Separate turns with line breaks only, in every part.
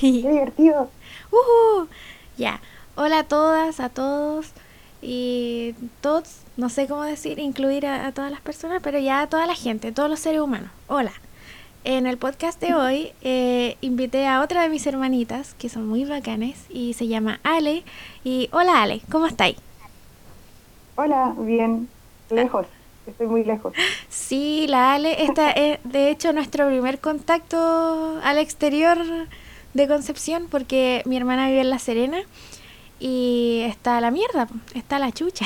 Qué divertido.
Uh Ya. Hola a todas, a todos y todos, no sé cómo decir, incluir a, todas las personas, pero ya a toda la gente, todos los seres humanos. Hola. En el podcast de hoy eh, invité a otra de mis hermanitas, que son muy bacanes, y se llama Ale. Y hola Ale, ¿cómo estáis?
Hola, bien, lejos, estoy muy lejos.
Sí, la Ale, esta es de hecho nuestro primer contacto al exterior de Concepción, porque mi hermana vive en La Serena y está la mierda, está la chucha.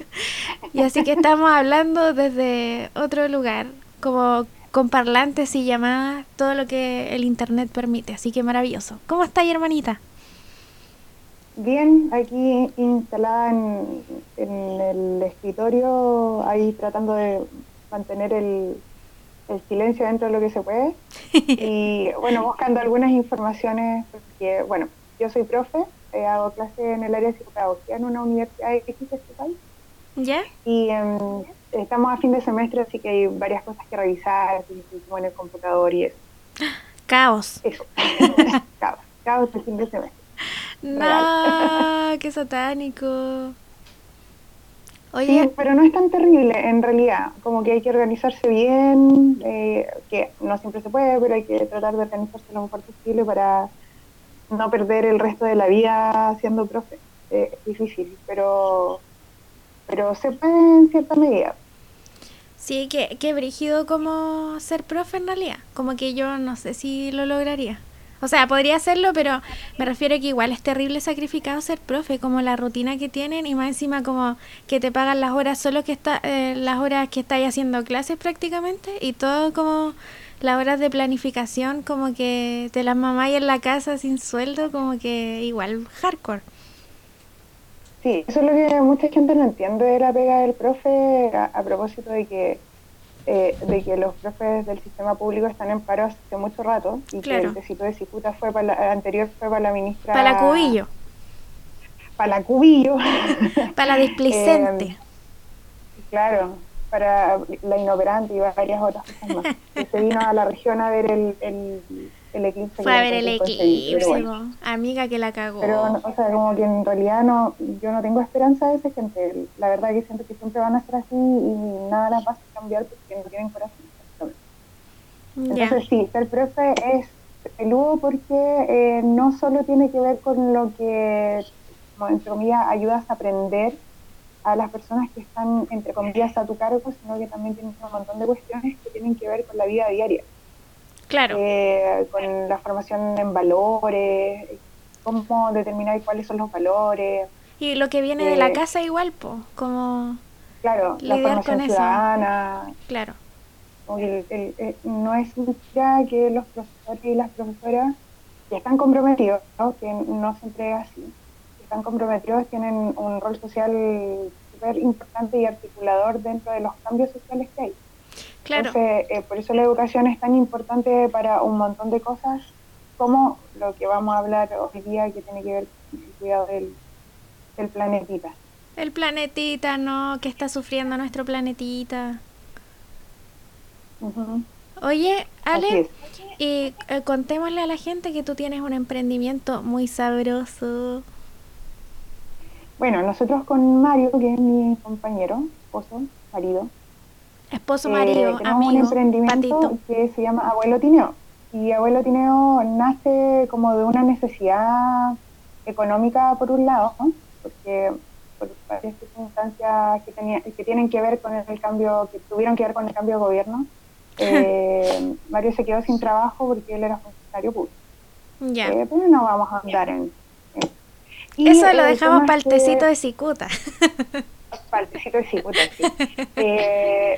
y así que estamos hablando desde otro lugar, como con parlantes y llamadas, todo lo que el internet permite, así que maravilloso. ¿Cómo está ahí, hermanita?
Bien, aquí instalada en, el escritorio, ahí tratando de mantener el, el silencio dentro de lo que se puede. y bueno, buscando algunas informaciones, porque bueno, yo soy profe, eh, hago clase en el área de psicopedagogía en una universidad de X país.
¿Ya?
Y em, estamos a fin de semestre, así que hay varias cosas que revisar, así como en el computador y eso.
Caos.
Eso. caos. Caos de fin de semestre.
No, qué satánico.
Oye. Sí, pero no es tan terrible en realidad. Como que hay que organizarse bien, eh, que no siempre se puede, pero hay que tratar de organizarse lo mejor posible para no perder el resto de la vida siendo profe. Eh, es difícil, pero, pero se puede en cierta medida.
Sí, que, que brígido como ser profe en realidad. Como que yo no sé si lo lograría. O sea, podría hacerlo, pero me refiero a que igual es terrible sacrificado ser profe, como la rutina que tienen y más encima como que te pagan las horas solo que está, eh, las horas que estáis haciendo clases prácticamente y todo como las horas de planificación como que te las mamáis en la casa sin sueldo, como que igual hardcore.
Sí, eso es lo que mucha gente no entiende de la pega del profe a, propósito de que eh, de que los profes del sistema público están en paro hace mucho rato y que el tecito de Cicuta fue para la, anterior fue para la ministra
para la Cubillo.
Para la Cubillo.
Para la displicente. Eh,
claro para la inoperante y varias otras cosas más. que se vino a la región a ver el, el, el eclipse.
Fue a ver el eclipse, amiga que la cagó.
Pero, o sea, como que en realidad no, yo no tengo esperanza de esa gente. La verdad que siento que siempre van a ser así y nada las va a cambiar porque no tienen corazón. Entonces sí, ser profe es peludo porque eh, no solo tiene que ver con lo que, como entre comillas, ayudas a aprender a las personas que están, entre comillas, a tu cargo, sino que también tienen un montón de cuestiones que tienen que ver con la vida diaria.
Claro.
Eh, con la formación en valores, cómo determinar cuáles son los valores.
Y lo que viene de la eh, casa igual, po, como...
Claro, la formación ciudadana.
Claro.
no es ya que los profesores y las profesoras ya están comprometidos, que no siempre es así están comprometidos tienen un rol social súper importante y articulador dentro de los cambios sociales que hay.
Claro.
Entonces, eh, por eso la educación es tan importante para un montón de cosas como lo que vamos a hablar hoy día que tiene que ver con el cuidado del, del planetita.
El planetita, ¿no? Que está sufriendo nuestro planetita. Oye, Ale, y eh, contémosle a la gente que tú tienes un emprendimiento muy sabroso.
Bueno, nosotros con Mario, que es mi compañero, esposo, marido.
Esposo, marido,
eh, tenemos un emprendimiento que se llama Abuelo Tineo. Y Abuelo Tineo nace como de una necesidad económica por un lado, porque por varias circunstancias que, tenía, que tienen que ver con el cambio, que tuvieron que ver con el cambio de gobierno. Eh, Mario se quedó sin trabajo porque él era funcionario público.
Ya.
Eh, pero no vamos a andar en
eso lo dejamos para el tecito de cicuta.
Para el tecito de cicuta, sí. Eh,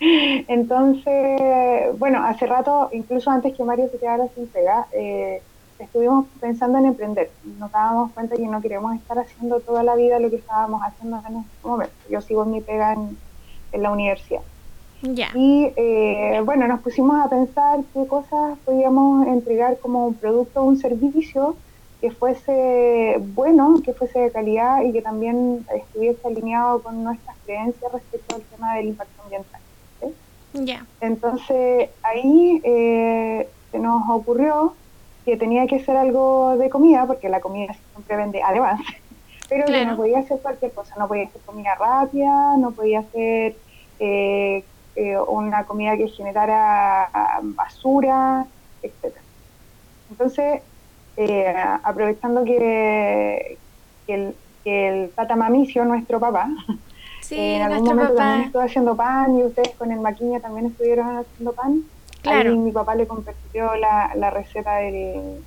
entonces, bueno, hace rato, incluso antes que Mario se quedara sin pega, eh, estuvimos pensando en emprender. Nos dábamos cuenta que no queríamos estar haciendo toda la vida lo que estábamos haciendo en este momento. Yo sigo en mi pega en, la universidad. Y eh, bueno, nos pusimos a pensar qué cosas podíamos entregar como un producto o un servicio que fuese bueno, que fuese de calidad y que también estuviese alineado con nuestras creencias respecto al tema del impacto ambiental.
Ya.
Entonces ahí eh, se nos ocurrió que tenía que ser algo de comida, porque la comida siempre vende además, pero que no podía hacer cualquier cosa, no podía hacer comida rápida, no podía hacer eh, eh, una comida que generara basura, etc. Entonces, eh, aprovechando que, el, que el tata Mamicio, nuestro papá, en algún momento también estuvo haciendo pan y ustedes con el maquiña también estuvieron haciendo pan. Claro. Ahí mi papá le compartió la, la receta del...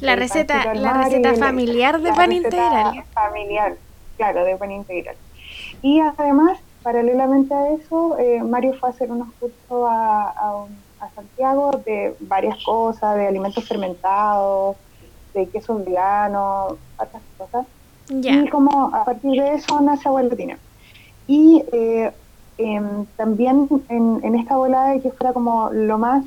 La receta, la receta familiar de pan integral.
Familiar, claro, de pan integral. Y además, paralelamente a eso, eh, Mario fue a hacer unos cursos a, a, Santiago de varias cosas, de alimentos fermentados, de quesos veganos, otras cosas. Y como a partir de eso nace Abuelotina. Y eh, em, también en, esta volada de que fuera como lo más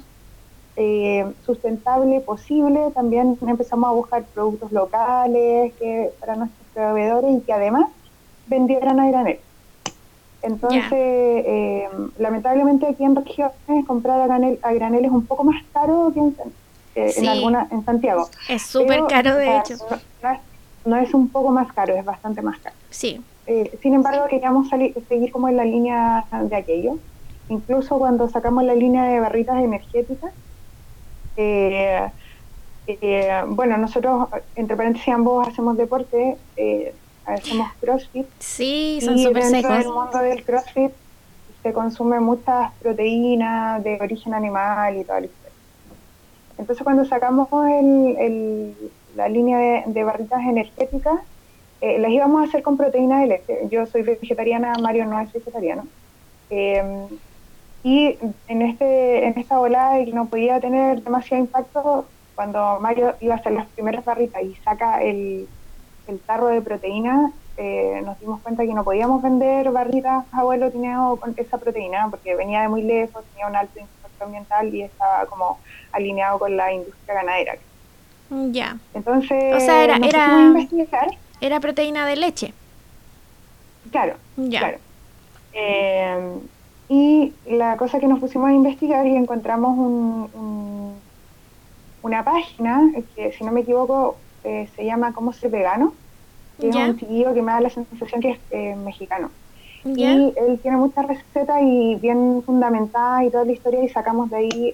eh, sustentable posible, también empezamos a buscar productos locales que para nuestros proveedores y que además vendieran a granel. Entonces, em, lamentablemente aquí en regiones comprar a granel, a granel es un poco más caro que en, eh, en, alguna, en Santiago.
Es súper caro, de hecho.
no, es, un poco más caro, es bastante más caro.
Sí.
Eh, sin embargo, queríamos seguir como en la línea de aquello. Incluso cuando sacamos la línea de barritas energéticas, eh, eh, bueno, nosotros, entre paréntesis, ambos hacemos deporte, hacemos CrossFit.
Sí, son súper secos.
En el mundo del CrossFit se consume muchas proteínas de origen animal y todo eso. Entonces, cuando sacamos la línea de barritas energéticas, eh, las íbamos a hacer con proteína de leche. Yo soy vegetariana, Mario no es vegetariano. Eh, y en, este, en esta volada de que no podía tener demasiado impacto, cuando Mario iba a hacer las primeras barritas y saca el, el tarro de proteína, eh, nos dimos cuenta que no podíamos vender barritas abuelo tineo con esa proteína porque venía de muy lejos, tenía un alto impacto ambiental y estaba como alineado con la industria ganadera.
Ya.
Entonces,
o sea, era, era... investigar era proteína de leche.
Claro, claro. Eh, y la cosa que nos pusimos a investigar y encontramos un, una página que, si no me equivoco, eh, se llama ¿Cómo ser vegano? Que es un chiquillo que me da la sensación que es eh, mexicano. Y él tiene muchas recetas y bien fundamentadas y toda la historia y sacamos de ahí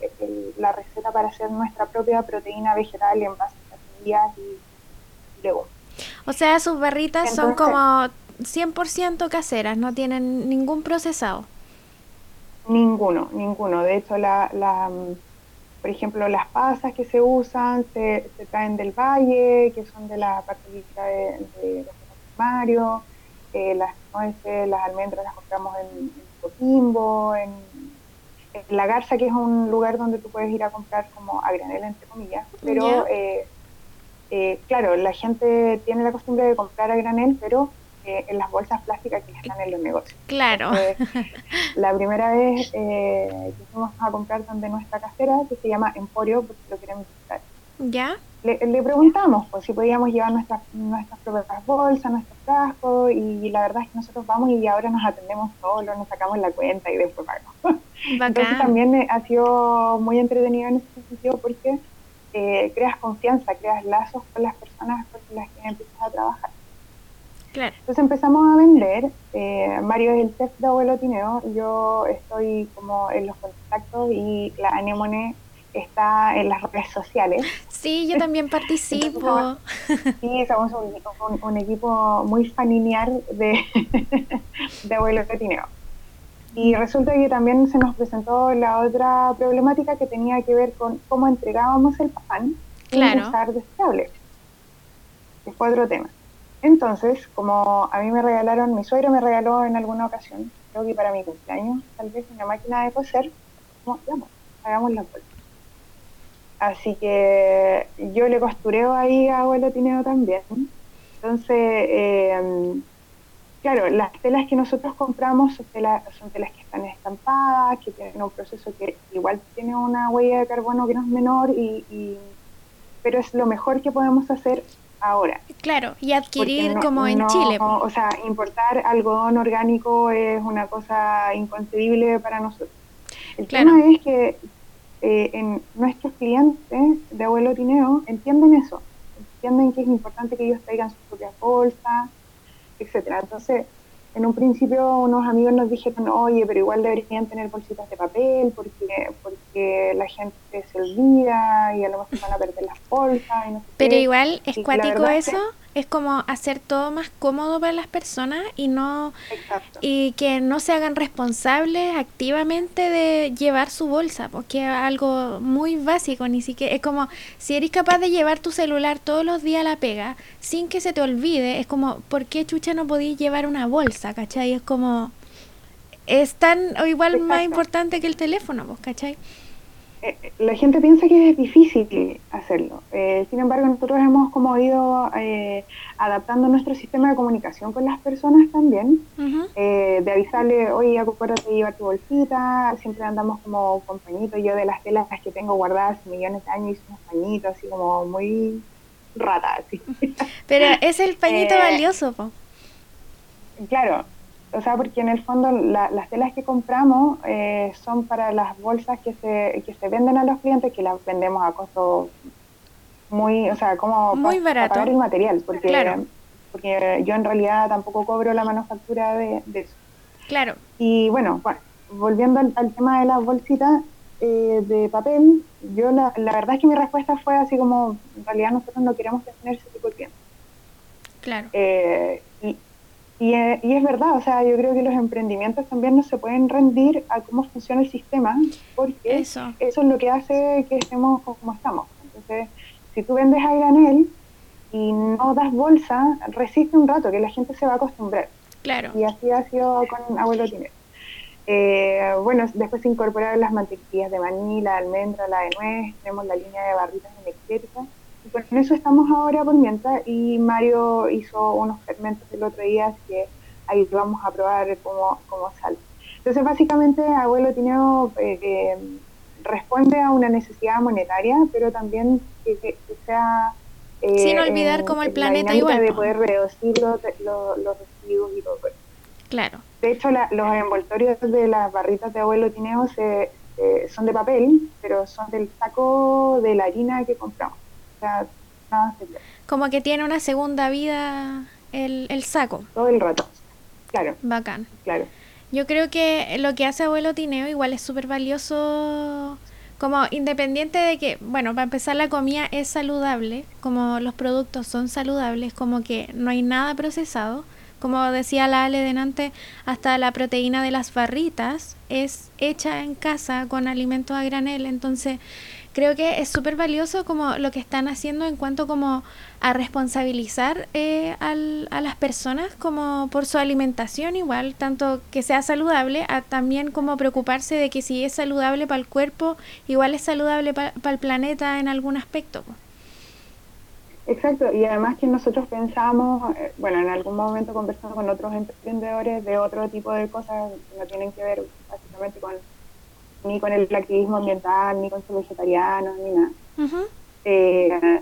la receta para hacer nuestra propia proteína vegetal en base a semillas y legumbres.
O sea, sus barritas son como 100% caseras, no tienen ningún procesado.
Ninguno, ninguno. De hecho, la, la, por ejemplo, las pasas que se usan se, se traen del valle, que son de la parte de, de, Mario. Eh, las nueces, las almendras las compramos en, Coquimbo, en, La Garza, que es un lugar donde tú puedes ir a comprar como a granel, entre comillas. Pero eh, eh, claro, la gente tiene la costumbre de comprar a granel, pero eh, en las bolsas plásticas que están en los negocios.
Claro.
la primera vez eh, que fuimos a comprar donde nuestra casera, que se llama Emporio, porque lo queremos visitar.
¿Ya?
Le, preguntamos pues, si podíamos llevar nuestras, nuestras propias bolsas, nuestros frascos, y la verdad es que nosotros vamos y ahora nos atendemos solos, nos sacamos la cuenta y después pagamos. Entonces también ha sido muy entretenido en ese sentido porque eh, creas confianza, creas lazos con las personas con las que empiezas a trabajar. Entonces empezamos a vender, eh, Mario es el chef de Abuelo Tineo, yo estoy como en los contactos y la Anemone está en las redes sociales.
Sí, yo también participo.
sí, somos un, equipo muy familiar de, de Abuelo Tineo. Y resulta que también se nos presentó la otra problemática que tenía que ver con cómo entregábamos el pan
claro.
sin usar deseable. Que fue otro tema. Entonces, como a mí me regalaron, mi suegro me regaló en alguna ocasión, creo que para mi cumpleaños, tal vez una máquina de coser, vamos, hagamos la vuelta. Así que yo le costureo ahí a abuelo Tineo también. Entonces, eh, claro, las telas que nosotros compramos son telas, son telas que están estampadas, que tienen un proceso que igual tiene una huella de carbono que no es menor, y, pero es lo mejor que podemos hacer ahora.
Claro, y adquirir como en Chile.
O sea, importar algodón orgánico es una cosa inconcebible para nosotros. El tema es que eh, en nuestros clientes de abuelo Tineo entienden eso, entienden que es importante que ellos traigan sus propias bolsas, etcétera. Entonces, en un principio unos amigos nos dijeron, oye, pero igual deberían tener bolsitas de papel porque porque la gente se olvida y a lo mejor van a perder las bolsas.
pero igual es cuático eso es como hacer todo más cómodo para las personas y no y que no se hagan responsables activamente de llevar su bolsa porque es algo muy básico ni siquiera es como si eres capaz de llevar tu celular todos los días a la pega sin que se te olvide es como ¿por qué chucha no podías llevar una bolsa? ¿cachai? es como es tan o igual más importante que el teléfono ¿vos ¿cachai?
Eh, la gente piensa que es difícil hacerlo. Eh, sin embargo, nosotros hemos como ido eh, adaptando nuestro sistema de comunicación con las personas también, de avisarle, oye, acuérdate de llevar tu bolsita, siempre andamos como con pañitos, yo de las telas que tengo guardadas millones de años hice unos pañitos así como muy rata.
Pero es el pañito valioso, po.
Claro, o sea, porque en el fondo las telas que compramos eh, son para las bolsas que se, que se venden a los clientes, que las vendemos a costo muy, o sea, como
muy para,
pagar el material, porque, porque yo en realidad tampoco cobro la manufactura de, eso.
Claro.
Y bueno, volviendo al, tema de las bolsitas eh, de papel, yo la, la verdad es que mi respuesta fue así como, en realidad nosotros no queremos tener ese tipo de tiempo.
Claro.
Eh, y, y, es verdad, o sea, yo creo que los emprendimientos también no se pueden rendir a cómo funciona el sistema, porque eso, es lo que hace que estemos como estamos. Entonces, si tú vendes a granel y no das bolsa, resiste un rato, que la gente se va a acostumbrar.
Claro.
Y así ha sido con Abuelo Tiner. Eh, bueno, después se incorporaron las mantequillas de vanilla, almendra, la de nuez, tenemos la línea de barritas energéticas con eso estamos ahora por mientras y Mario hizo unos fermentos el otro día que ahí vamos a probar cómo, cómo sale. Entonces básicamente Abuelo Tineo eh, eh, responde a una necesidad monetaria, pero también que, sea...
Eh, Sin olvidar cómo el planeta igual.
de poder reducir los, los, residuos y todo eso.
Claro.
De hecho, los envoltorios de las barritas de Abuelo Tineo se, son de papel, pero son del saco de la harina que compramos.
Como que tiene una segunda vida el, el saco.
Todo el rato, claro.
Bacán.
Claro.
Yo creo que lo que hace Abuelo Tineo igual es súper valioso, como independiente de que, bueno, para empezar la comida es saludable, como los productos son saludables, como que no hay nada procesado. Como decía la Ale delante, hasta la proteína de las barritas es hecha en casa con alimentos a granel, entonces creo que es súper valioso como lo que están haciendo en cuanto como a responsabilizar eh, al, a las personas como por su alimentación igual, tanto que sea saludable, a también como preocuparse de que si es saludable para el cuerpo, igual es saludable para el planeta en algún aspecto.
Exacto, y además que nosotros pensamos, eh, bueno, en algún momento conversando con otros emprendedores de otro tipo de cosas que no tienen que ver básicamente con ni con el activismo ambiental, ni con ser vegetarianos, ni nada. Eh,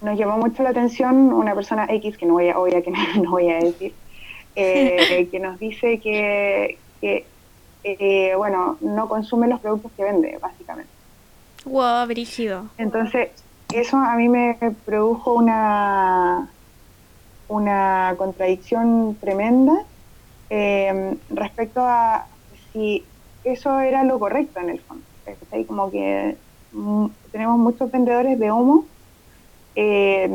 nos llamó mucho la atención una persona X, que no voy a, que no, voy a decir, eh, que nos dice que, eh, bueno, no consume los productos que vende, básicamente.
Wow, brígido.
Entonces, eso a mí me produjo una, una contradicción tremenda respecto a si eso era lo correcto en el fondo. Como que mm, tenemos muchos vendedores de humo eh,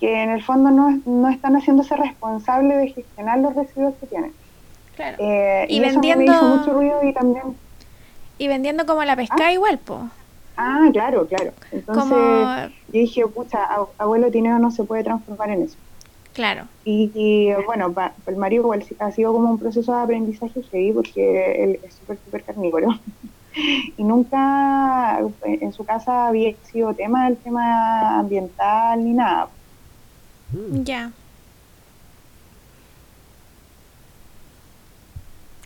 que en el fondo no, no están haciéndose responsables de gestionar los residuos que tienen.
Claro. Eh, y, vendiendo...
Eso me hizo mucho ruido y también...
Y vendiendo como la pesca ah. igual, po.
Ah, claro, claro. Entonces yo dije, pucha, abuelo Tineo no se puede transformar en eso.
Claro.
Y, bueno, para el Mario igual ha sido como un proceso de aprendizaje heavy porque él es súper, súper carnívoro. y nunca en su casa había sido tema del tema ambiental ni nada.
Mm. Ya.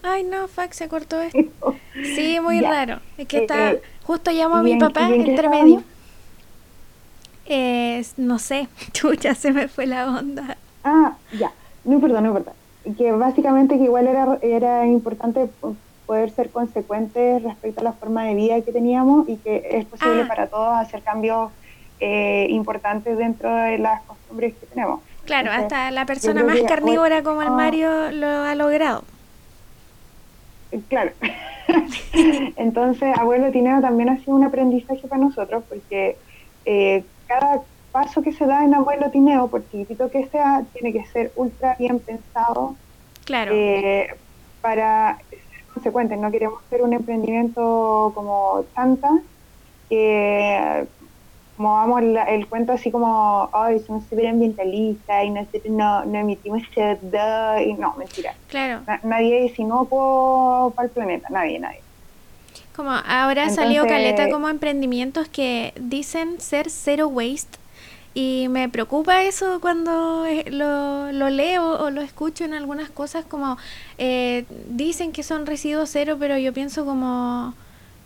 Ay, no, fuck, se cortó esto. Sí, muy raro. Es que está. Eh, justo llamo a mi papá entre medio. Eh, no sé, chucha, se me fue la onda.
Ah, ya, no importa, no importa. Que básicamente que igual era, era importante poder ser consecuentes respecto a la forma de vida que teníamos y que es posible ah. para todos hacer cambios eh, importantes dentro de las costumbres que tenemos.
Claro, hasta la persona más carnívora como el Mario lo ha logrado.
Claro. Entonces, Abuelo Tineo también ha sido un aprendizaje para nosotros porque eh, cada paso que se da en Abuelo Tineo, por chiquitito que sea, tiene que ser ultra bien pensado.
Claro.
Eh, para ser consecuentes, no queremos ser un emprendimiento como tanta que como vamos el, cuento así como, ay, somos ambientalistas y nosotros no, no emitimos CO2 y no, mentira.
Claro.
nadie es inocuo para el planeta, nadie, nadie.
Como ahora salió caleta como emprendimientos que dicen ser zero waste. Y me preocupa eso cuando eh, lo, lo leo o lo escucho en algunas cosas como eh, dicen que son residuos cero, pero yo pienso como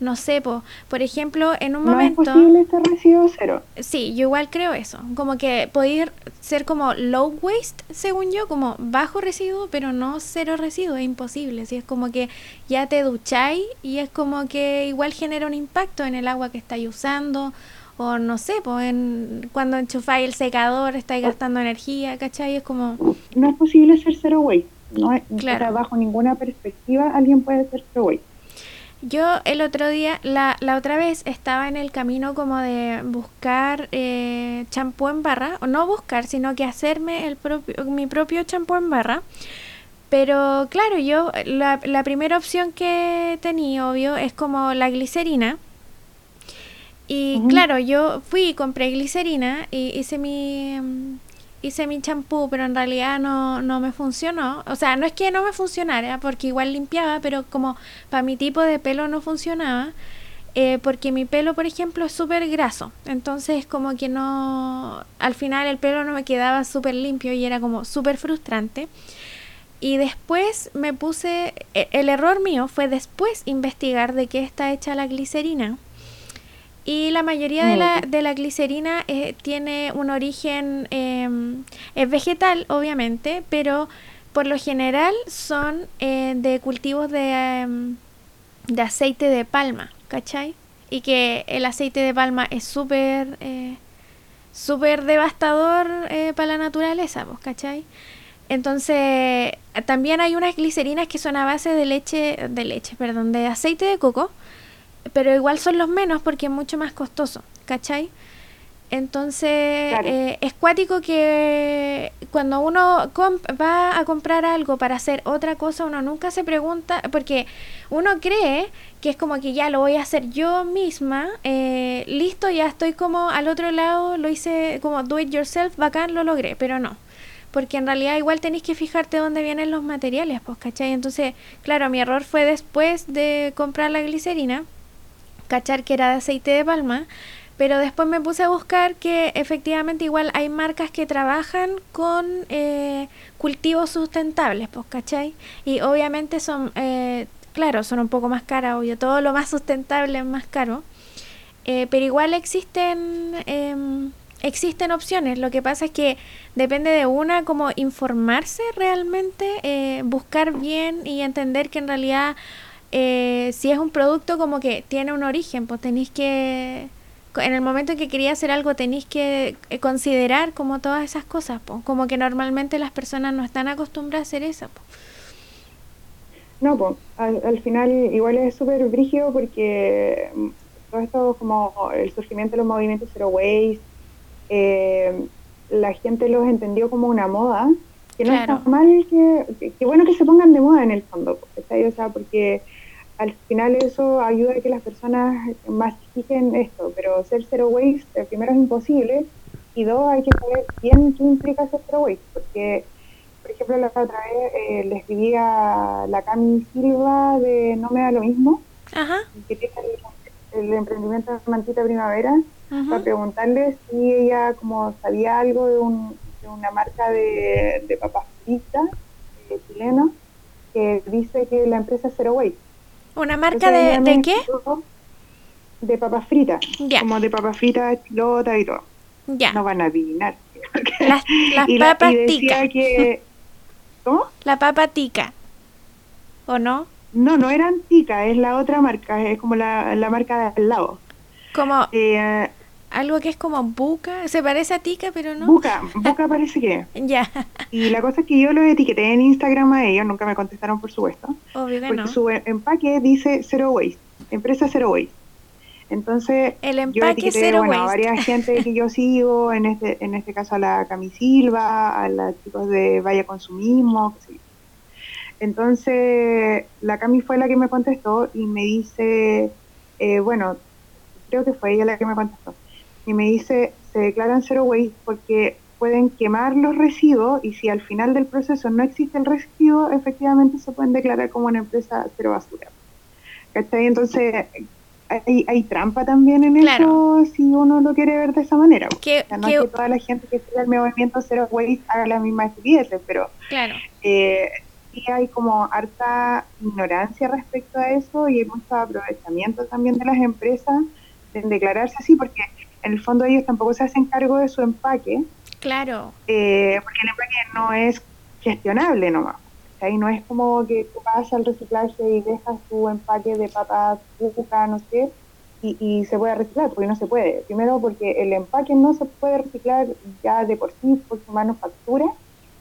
no sé, por ejemplo, en un momento...
¿No es posible ser residuo cero?
Sí, yo igual creo eso. Como que podéis ser como low waste, según yo, como bajo residuo, pero no cero residuo, es imposible. Si es como que ya te ducháis y es como que igual genera un impacto en el agua que estáis usando, o no sé, pues en, cuando enchufáis el secador estáis gastando energía, ¿cachai? Es como...
No es posible ser cero waste. No es, claro. bajo ninguna perspectiva alguien puede ser cero waste.
Yo el otro día, la, la otra vez, estaba en el camino como de buscar eh, champú en barra, o no buscar, sino que hacerme el propio, mi propio champú en barra. Pero claro, yo la, la primera opción que tenía, obvio, es como la glicerina. Y claro, yo fui y compré glicerina y hice mi, hice mi champú, pero en realidad no, no me funcionó. O sea, no es que no me funcionara, porque igual limpiaba, pero como para mi tipo de pelo no funcionaba. Eh, porque mi pelo, por ejemplo, es súper graso. Entonces, como que no. Al final, el pelo no me quedaba súper limpio y era como súper frustrante. Y después me puse. E, el error mío fue después investigar de qué está hecha la glicerina. Y la mayoría de la, de la glicerina eh, tiene un origen, em, es vegetal obviamente, pero por lo general son eh, de cultivos de, em, de aceite de palma, ¿cachai? Y que el aceite de palma es súper eh, súper devastador para la naturaleza, ¿vos cachai? Entonces, también hay unas glicerinas que son a base de leche, de leche, perdón, de aceite de coco, pero igual son los menos porque es mucho más costoso, ¿cachai? Entonces, eh, es cuático que cuando uno va a comprar algo para hacer otra cosa, uno nunca se pregunta, porque uno cree que es como que ya lo voy a hacer yo misma, eh, listo, ya estoy como al otro lado, lo hice como do it yourself, bacán, lo logré, pero no. Porque en realidad igual tenéis que fijarte dónde vienen los materiales, pues, ¿cachai? Entonces, claro, mi error fue después de comprar la glicerina cachar que era de aceite de palma, pero después me puse a buscar que efectivamente igual hay marcas que trabajan con eh, cultivos sustentables, pues, ¿cachai? Y obviamente son, eh, claro, son un poco más caras, obvio, todo lo más sustentable es más caro, eh, pero igual existen... Em, existen opciones, lo que pasa es que depende de una como informarse realmente, buscar bien y entender que en realidad eh, si es un producto como que tiene un origen, pues tenéis que, en el momento en que quería hacer algo, tenéis que eh, considerar como todas esas cosas, pues, como que normalmente las personas no están acostumbradas a hacer eso. Pues.
No, pues al, final igual es súper brígido porque mm, todo esto como el surgimiento de los movimientos zero waste, eh, la gente los entendió como una moda, que no está mal que, que, bueno que se pongan de moda en el fondo, O sea, porque al final eso ayuda a que las personas más fijen esto, pero ser zero waste, eh, primero es imposible, y dos, hay que saber bien qué implica ser zero waste, porque, por ejemplo, la otra vez eh, le escribí a la Cami Silva de No Me Da Lo Mismo, que tiene el, emprendimiento de Mantita Primavera, para preguntarle si ella como sabía algo de, un, de una marca de, de papas fritas eh, chileno, que dice que la empresa es zero waste.
¿Una marca de, de qué?
De papas fritas. Como de papas fritas, pilota y todo.
Ya.
No van a adivinar.
Las, papas tica.
¿Cómo?
La papa tica. ¿O no?
No, no era Antica, es la otra marca, es como la, la marca de al lado.
Como eh, algo que es como Buca, se parece a Tica, pero no.
Buca, Buca parece que.
ya.
Y la cosa es que yo lo etiqueté en Instagram a ellos, nunca me contestaron por supuesto.
Obvio que
porque su empaque dice Zero Waste, empresa Zero Waste. Entonces,
el empaque Zero
bueno,
Waste.
a varias gente que yo sigo, en este, en este caso a la Camisilva, a los chicos de Vaya Consumismo, qué sé yo. Entonces, la Cami fue la que me contestó y me dice, eh, bueno, creo que fue ella la que me contestó, y me dice, se declaran zero waste porque pueden quemar los residuos y si al final del proceso no existe el residuo, efectivamente se pueden declarar como una empresa cero basura. ¿Cachai? Entonces, hay, hay trampa también en eso si uno lo quiere ver de esa manera.
Que,
no es que toda la gente que sigue el movimiento Zero Waste haga la misma estupidez, pero
claro.
eh, sí hay como harta ignorancia respecto a eso y hay mucho aprovechamiento también de las empresas en declararse así, porque en el fondo ellos tampoco se hacen cargo de su empaque.
Claro.
Eh, porque el empaque no es gestionable nomás. Ahí no es como que tú vas al reciclaje y dejas tu empaque de papas, cuca, no sé, y, y, se puede reciclar, porque no se puede. Primero porque el empaque no se puede reciclar ya de por sí por su manufactura,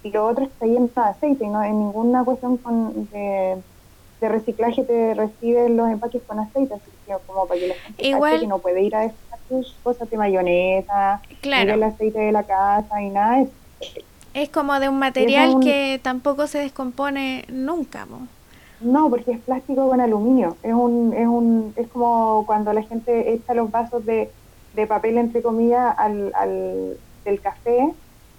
y lo otro está lleno de aceite, y no en ninguna cuestión con, de, de, reciclaje te reciben los empaques con aceite, así que como para que la gente
Igual,
que no puede ir a dejar sus cosas de mayonesa,
claro.
ni el aceite de la casa, y nada de eso.
Es como de un material un... que tampoco se descompone nunca. ¿no?
no, porque es plástico con aluminio. Es un, es un, es como cuando la gente echa los vasos de, de papel entre comillas al, al del café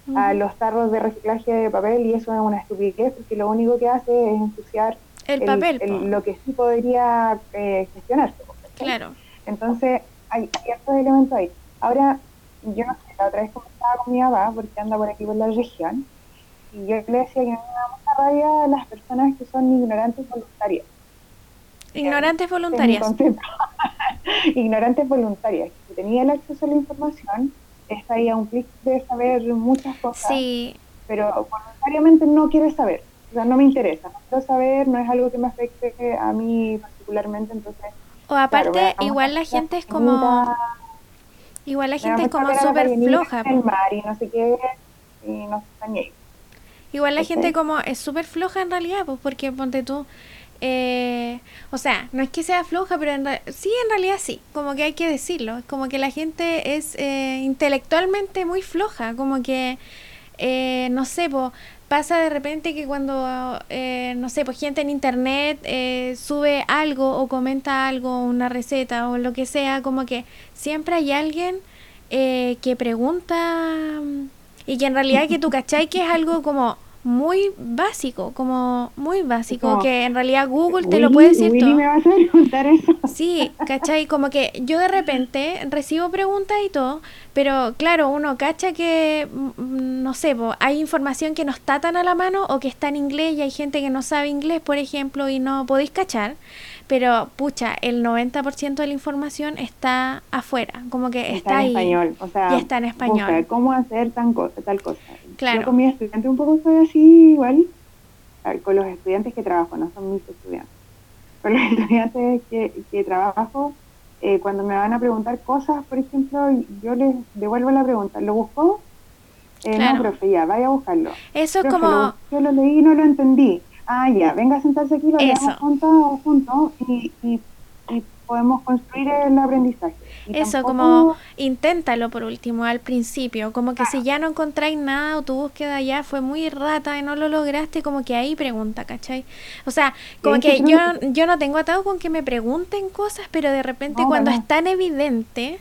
uh -huh. a los tarros de reciclaje de papel y eso es una estupidez porque lo único que hace es ensuciar
el, el papel,
el, lo que sí podría eh, gestionarse.
¿sí? Claro.
Entonces hay ciertos elementos ahí. Ahora yo no sé, la otra vez conversaba con mi papá, porque anda por aquí por la región, y yo le decía que me da mucha rabia a las personas que son ignorantes voluntarias.
Ignorantes voluntarias.
ignorantes voluntarias, que tenía el acceso a la información, está ahí a un clic de saber muchas cosas,
sí.
pero voluntariamente no quiere saber, o sea, no me interesa, no quiero saber, no es algo que me afecte a mí particularmente, entonces...
O aparte, claro, igual la gente es como... Igual la gente es como súper floja.
El mar y no sé qué, y no se
Igual la okay. gente como es súper floja en realidad, pues porque ponte tú, eh, o sea, no es que sea floja, pero en sí, en realidad sí, como que hay que decirlo, como que la gente es eh, intelectualmente muy floja, como que, eh, no sé, pues pasa de repente que cuando, eh, no sé, pues gente en internet eh, sube algo o comenta algo, una receta o lo que sea, como que siempre hay alguien eh, que pregunta y que en realidad que tú cachai que es algo como muy básico, como muy básico, como, que en realidad Google te
Willy,
lo puede decir
Willy
todo.
me vas a preguntar eso.
Sí, ¿cachai? Como que yo de repente recibo preguntas y todo, pero claro, uno cacha que, no sé, po, hay información que no está tan a la mano o que está en inglés y hay gente que no sabe inglés, por ejemplo, y no podéis cachar. Pero, pucha, el 90% de la información está afuera, como que está,
está en
ahí.
español, o sea,
y está en español.
Cómo hacer tan co tal cosa.
Claro.
Yo con mis estudiantes un poco soy así igual, con los estudiantes que trabajo, no son mis estudiantes. Con los estudiantes que, que trabajo, eh, cuando me van a preguntar cosas, por ejemplo, yo les devuelvo la pregunta, ¿lo buscó? Eh,
Claro.
No, profe, ya, vaya a buscarlo.
Eso es como,
lo- yo lo leí y no lo entendí. Ah, ya, venga a sentarse aquí, lo leamos juntos, juntos y, y, y podemos construir el aprendizaje.
Eso,
tampoco-
como inténtalo por último al principio, como que si ya no encontráis nada o tu búsqueda ya fue muy rata y no lo lograste, como que ahí pregunta, ¿cachai? O sea, como que yo, yo no tengo atado con que me pregunten cosas, pero de repente
No,
cuando
no.
es tan evidente,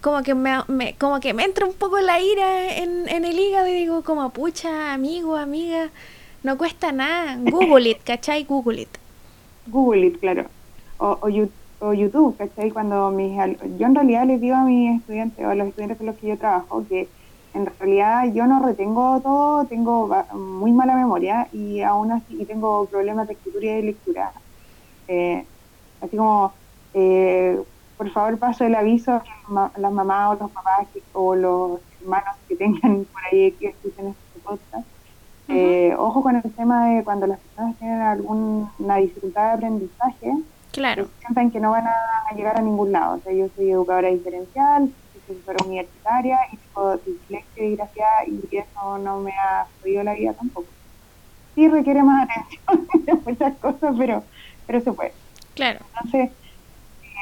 como que me, me- como que me entra un poco la ira en, en el hígado y digo como, pucha, amigo, amiga, no cuesta nada, Google it, ¿cachai? Google it.
Google it, claro. O, o, Yu- o YouTube, ¿cachai? Cuando mis, yo en realidad les digo a mis estudiantes o a los estudiantes con los que yo trabajo que en realidad yo no retengo todo, tengo muy mala memoria y aún así y tengo problemas de escritura y de lectura. Eh, así como, eh, por favor, paso el aviso a las mamás o los papás que- o los hermanos que tengan por ahí que escuchen este podcast Eh, ojo con el tema de cuando las personas tienen alguna dificultad de aprendizaje,
claro.
sientan que no van a llegar a ningún lado. O sea, yo soy educadora diferencial, soy profesora universitaria y tengo dislexia y gracia y eso no me ha jodido la vida tampoco. Sí requiere más atención de muchas cosas, pero, pero se puede.
Claro.
Entonces,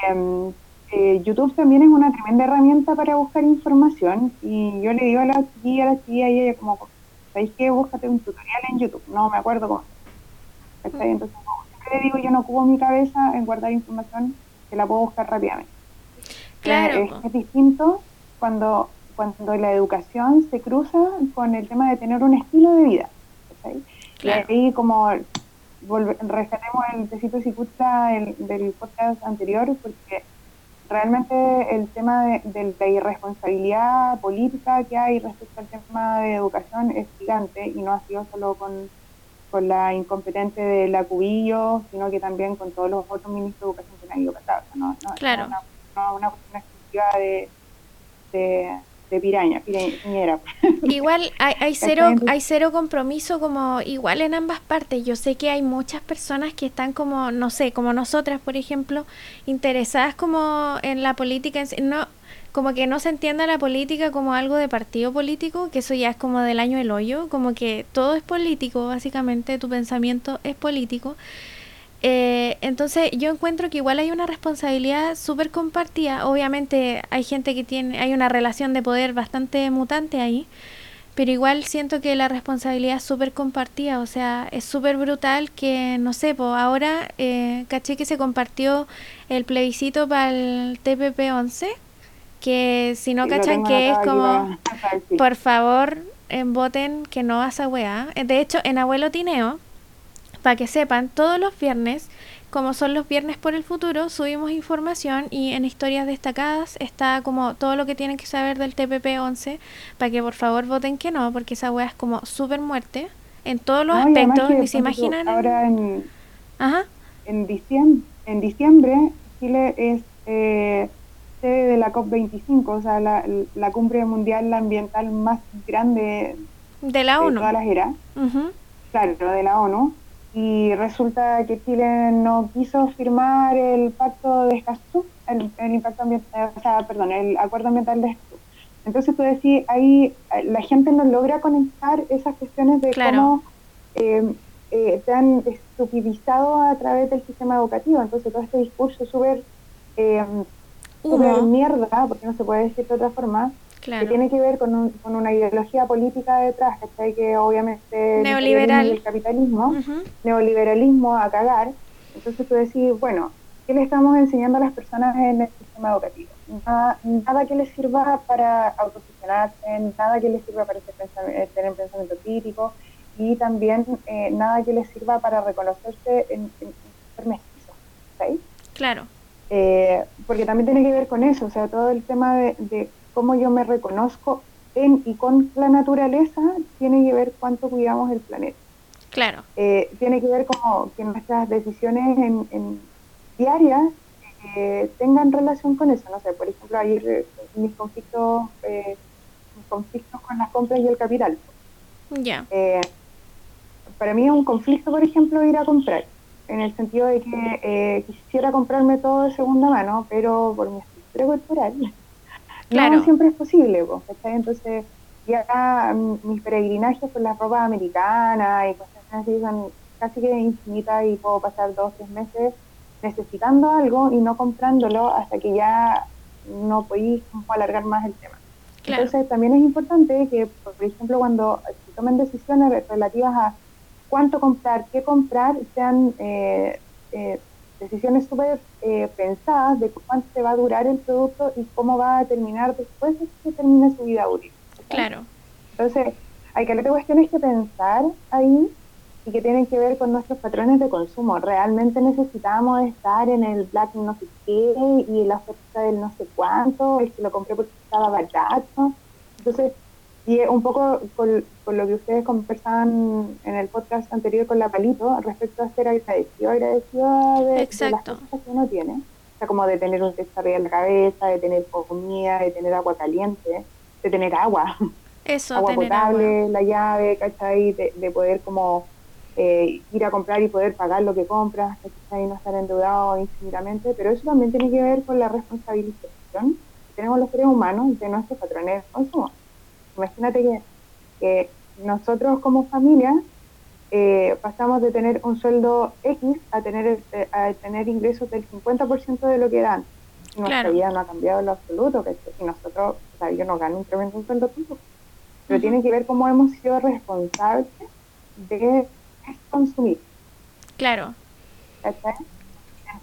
em, eh, YouTube también es una tremenda herramienta para buscar información y yo le digo a la chiquilla, a la chiquilla y ella como ¿sabéis qué? Búscate un tutorial en YouTube. No me acuerdo cómo. Entonces, siempre digo, yo no ocupo mi cabeza en guardar información que la puedo buscar rápidamente.
Claro.
Es, distinto cuando, cuando la educación se cruza con el tema de tener un estilo de vida. Y ahí como rescatemos el tecito cicuta el, del podcast anterior, porque realmente el tema de, la irresponsabilidad política que hay respecto al tema de educación es gigante y no ha sido solo con, la incompetente de la Cubillo, sino que también con todos los otros ministros de educación que han ido pasando. ¿no?
claro.
No, una, cuestión exclusiva de de piraña, pirañera.
Igual hay, hay cero, hay cero compromiso como igual en ambas partes. Yo sé que hay muchas personas que están como, no sé, como nosotras, por ejemplo, interesadas como en la política, no, como que no se entienda la política como algo de partido político, que eso ya es como del año del hoyo, como que todo es político, básicamente tu pensamiento es político. Eh, entonces yo encuentro que igual hay una responsabilidad súper compartida. Obviamente hay gente que tiene, hay una relación de poder bastante mutante ahí, pero igual siento que la responsabilidad es súper compartida. O sea, es súper brutal que, no sé, pues ahora eh, caché que se compartió el plebiscito para el TPP-11, que si no cachan que es como, por favor, en voten que no a esa weá. De hecho, en Abuelo Tineo para que sepan, todos los viernes, como son los viernes por el futuro, subimos información y en historias destacadas está como todo lo que tienen que saber del TPP-11 para que por favor voten que no, porque esa wea es como súper muerte en todos los aspectos, ni se imaginan.
Ahora en, en, diciembre, en diciembre Chile es eh, sede de la COP25, o sea, la, la cumbre mundial ambiental más grande
de la ONU. De
todas las eras. Claro, de la ONU y resulta que Chile no quiso firmar el pacto de Escazú, el, impacto ambiental, o sea, perdón, el acuerdo ambiental de Escazú. Entonces tú decís, ahí eh, la gente no logra conectar esas cuestiones de cómo eh, eh, te han estupidizado a través del sistema educativo. Entonces todo este discurso súper eh, mierda, porque no se puede decir de otra forma, que tiene que ver con, con una ideología política detrás, que obviamente
neoliberal
el capitalismo, neoliberalismo a cagar. Entonces tú decís, bueno, ¿qué le estamos enseñando a las personas en el sistema educativo? Nada, nada que les sirva para autofuncionarse, nada que les sirva para eh, tener pensamiento crítico y también eh, nada que les sirva para reconocerse en, ser mestizos.
Claro.
Eh, porque también tiene que ver con eso, o sea, todo el tema de cómo yo me reconozco en y con la naturaleza, tiene que ver cuánto cuidamos el planeta.
Claro.
Eh, tiene que ver como que nuestras decisiones en, diarias eh, tengan relación con eso. No sé, por ejemplo, ayer eh, mis conflictos, mis conflictos con las compras y el capital.
Ya.
para mí es un conflicto, por ejemplo, ir a comprar, en el sentido de que quisiera comprarme todo de segunda mano, pero por mi estructura cultural Claro. No siempre es posible, Entonces, ya mis peregrinajes con la ropa americana y cosas así son casi que infinitas y puedo pasar dos, tres meses necesitando algo y no comprándolo hasta que ya no podéis alargar más el tema. Entonces, también es importante que, por ejemplo, cuando se tomen decisiones relativas a cuánto comprar, qué comprar, sean eh, eh, decisiones súper eh, pensadas de cuánto se va a durar el producto y cómo va a terminar después de que termine su vida útil.
Claro.
Entonces, hay que cuestiones que pensar ahí y que tienen que ver con nuestros patrones de consumo. ¿Realmente necesitamos estar en el black no sé qué y la oferta del no sé cuánto? Es que lo compré porque estaba barato. Entonces, y un poco con, lo que ustedes conversaban en el podcast anterior con la Palito, respecto a ser agradecido, agradecido de, las cosas que uno tiene. O sea, como de tener un texto arriba en la cabeza, de tener comida, de tener agua caliente, de tener agua.
Eso,
agua potable, la llave, ¿cachai? De, de poder como eh, ir a comprar y poder pagar lo que compras, ¿cachai? No estar endeudado infinitamente, pero eso también tiene que ver con la responsabilización que tenemos los seres humanos de nuestros patrones de consumo. Imagínate que, nosotros como familia eh, pasamos de tener un sueldo X a tener, a tener ingresos del 50% de lo que dan. Nuestra vida no ha cambiado en lo absoluto, que si nosotros, o sea, yo no gano un tremendo sueldo tampoco, pero tiene que ver cómo hemos sido responsables de consumir.
Claro.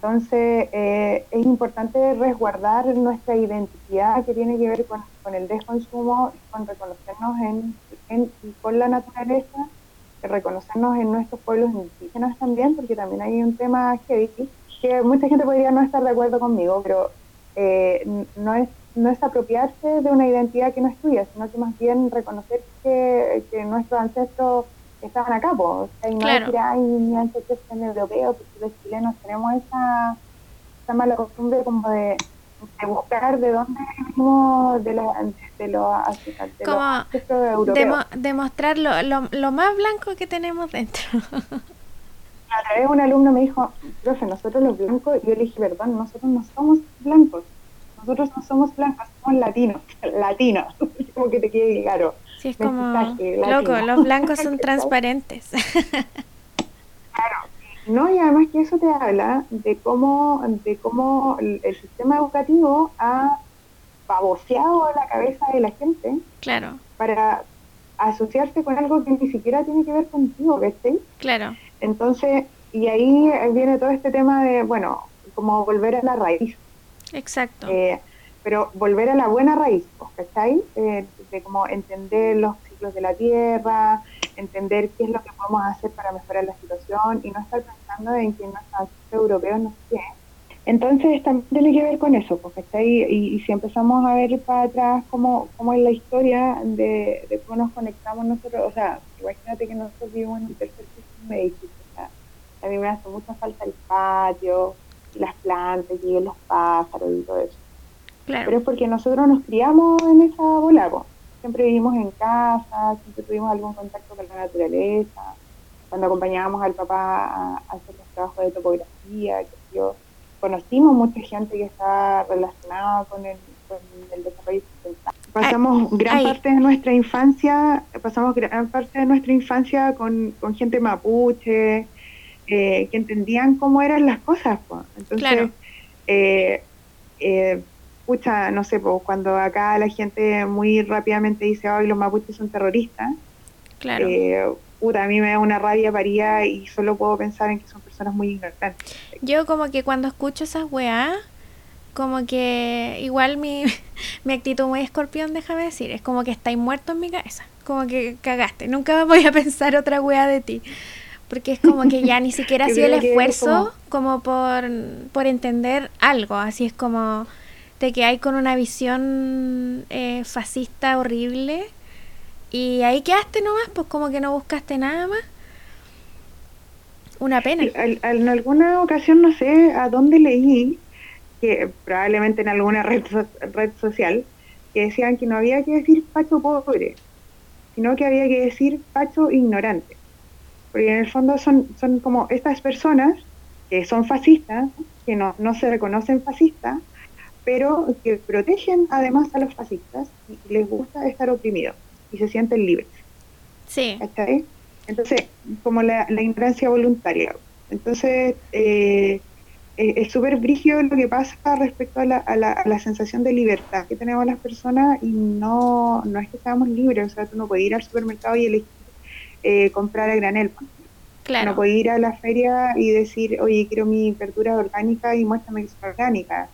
Entonces, eh, es importante resguardar nuestra identidad que tiene que ver con, el desconsumo, con reconocernos en, en, con la naturaleza, reconocernos en nuestros pueblos indígenas también, porque también hay un tema que, que mucha gente podría no estar de acuerdo conmigo, pero eh, no es no es apropiarse de una identidad que no es tuya, sino que más bien reconocer que nuestros ancestros estaban acá, pues. O sea, y no claro. decir, ay, mi ancestro es europeo, porque los chilenos tenemos esa, esa mala costumbre como de, de buscar de dónde venimos de los de los, de
como
europeos.
demostrar lo, lo, lo más blanco que tenemos dentro.
A través un alumno me dijo, profe, nosotros los blancos, y yo le dije, perdón, nosotros no somos blancos nosotros no somos blancos, somos latinos, latinos, como que te quede claro.
Sí, es como, loco, los blancos son transparentes.
claro, no, y además que eso te habla de cómo, de cómo el, sistema educativo ha baboseado la cabeza de la gente.
Claro.
Para asociarse con algo que ni siquiera tiene que ver contigo, ¿ves?
Claro.
Entonces, y ahí viene todo este tema de, bueno, como volver a la raíz.
Exacto.
Eh, pero volver a la buena raíz, ¿cachai? Eh, de como entender los ciclos de la Tierra, entender qué es lo que podemos hacer para mejorar la situación y no estar pensando en que nuestros europeos no sé qué. Entonces también tiene que ver con eso, ¿cachai? Y, y si empezamos a ver para atrás cómo, cómo es la historia de, cómo nos conectamos nosotros, o sea, imagínate que nosotros vivimos en un tercer piso de o sea, a mí me hace mucha falta el patio, las plantas, y los pájaros y todo eso. Pero es porque nosotros nos criamos en esa bola, siempre vivimos en casa, siempre tuvimos algún contacto con la naturaleza, cuando acompañábamos al papá a, hacer los trabajos de topografía, que yo conocimos mucha gente que está relacionada con el, con el desarrollo Pasamos gran parte de nuestra infancia, pasamos gran parte de nuestra infancia con, con gente mapuche, eh, que entendían cómo eran las cosas. Pues. Entonces, eh, eh, pucha, no sé, pues, cuando acá la gente muy rápidamente dice, ay, los mapuches son terroristas,
claro.
puta, a mí me da una rabia paría y solo puedo pensar en que son personas muy ignorantes.
Yo como que cuando escucho esas weas, como que igual mi, mi actitud muy escorpión, déjame decir, es como que estáis muerto en mi cabeza, como que cagaste, nunca voy a pensar otra wea de ti porque es como que ya ni siquiera hacía el esfuerzo como, por, por, entender algo, así es como de que hay con una visión eh, fascista horrible y ahí quedaste nomás, pues como que no buscaste nada más. Una pena.
En alguna ocasión, no sé a dónde leí, que probablemente en alguna red, red social, que decían que no había que decir pacho pobre, sino que había que decir pacho ignorante porque en el fondo son, son como estas personas que son fascistas, que no, no se reconocen fascistas, pero que protegen además a los fascistas y les gusta estar oprimidos y se sienten libres.
Sí.
Entonces, como la, ignorancia voluntaria. Entonces, eh, eh, es súper brígido lo que pasa respecto a la, a, la, a la, sensación de libertad que tenemos las personas y no, no es que seamos libres, o sea, tú no puedes ir al supermercado y elegir eh, comprar a granel.
Claro.
No puedo ir a la feria y decir, oye, quiero mi verdura orgánica y muéstrame que es orgánica.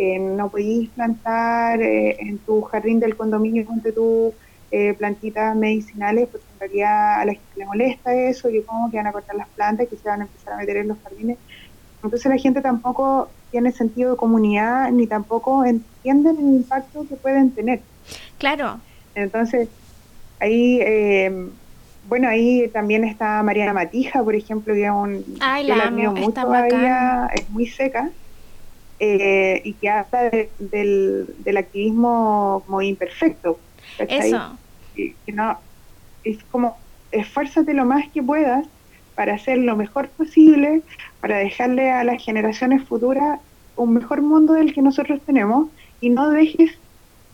Eh, no podéis plantar eh, en tu jardín del condominio donde tú eh, plantitas medicinales, porque en realidad a la gente le molesta eso, y como que van a cortar las plantas que se van a empezar a meter en los jardines. Entonces la gente tampoco tiene sentido de comunidad ni tampoco entiende el impacto que pueden tener.
Claro.
Entonces, ahí eh, bueno, ahí también está Mariana Matija, por ejemplo, que es un,
Ay, la, admiro mucho
es muy seca, eh, y que habla del, del activismo como imperfecto.
Eso.
que, no, es como esfuérzate lo más que puedas para hacer lo mejor posible, para dejarle a las generaciones futuras un mejor mundo del que nosotros tenemos y no dejes,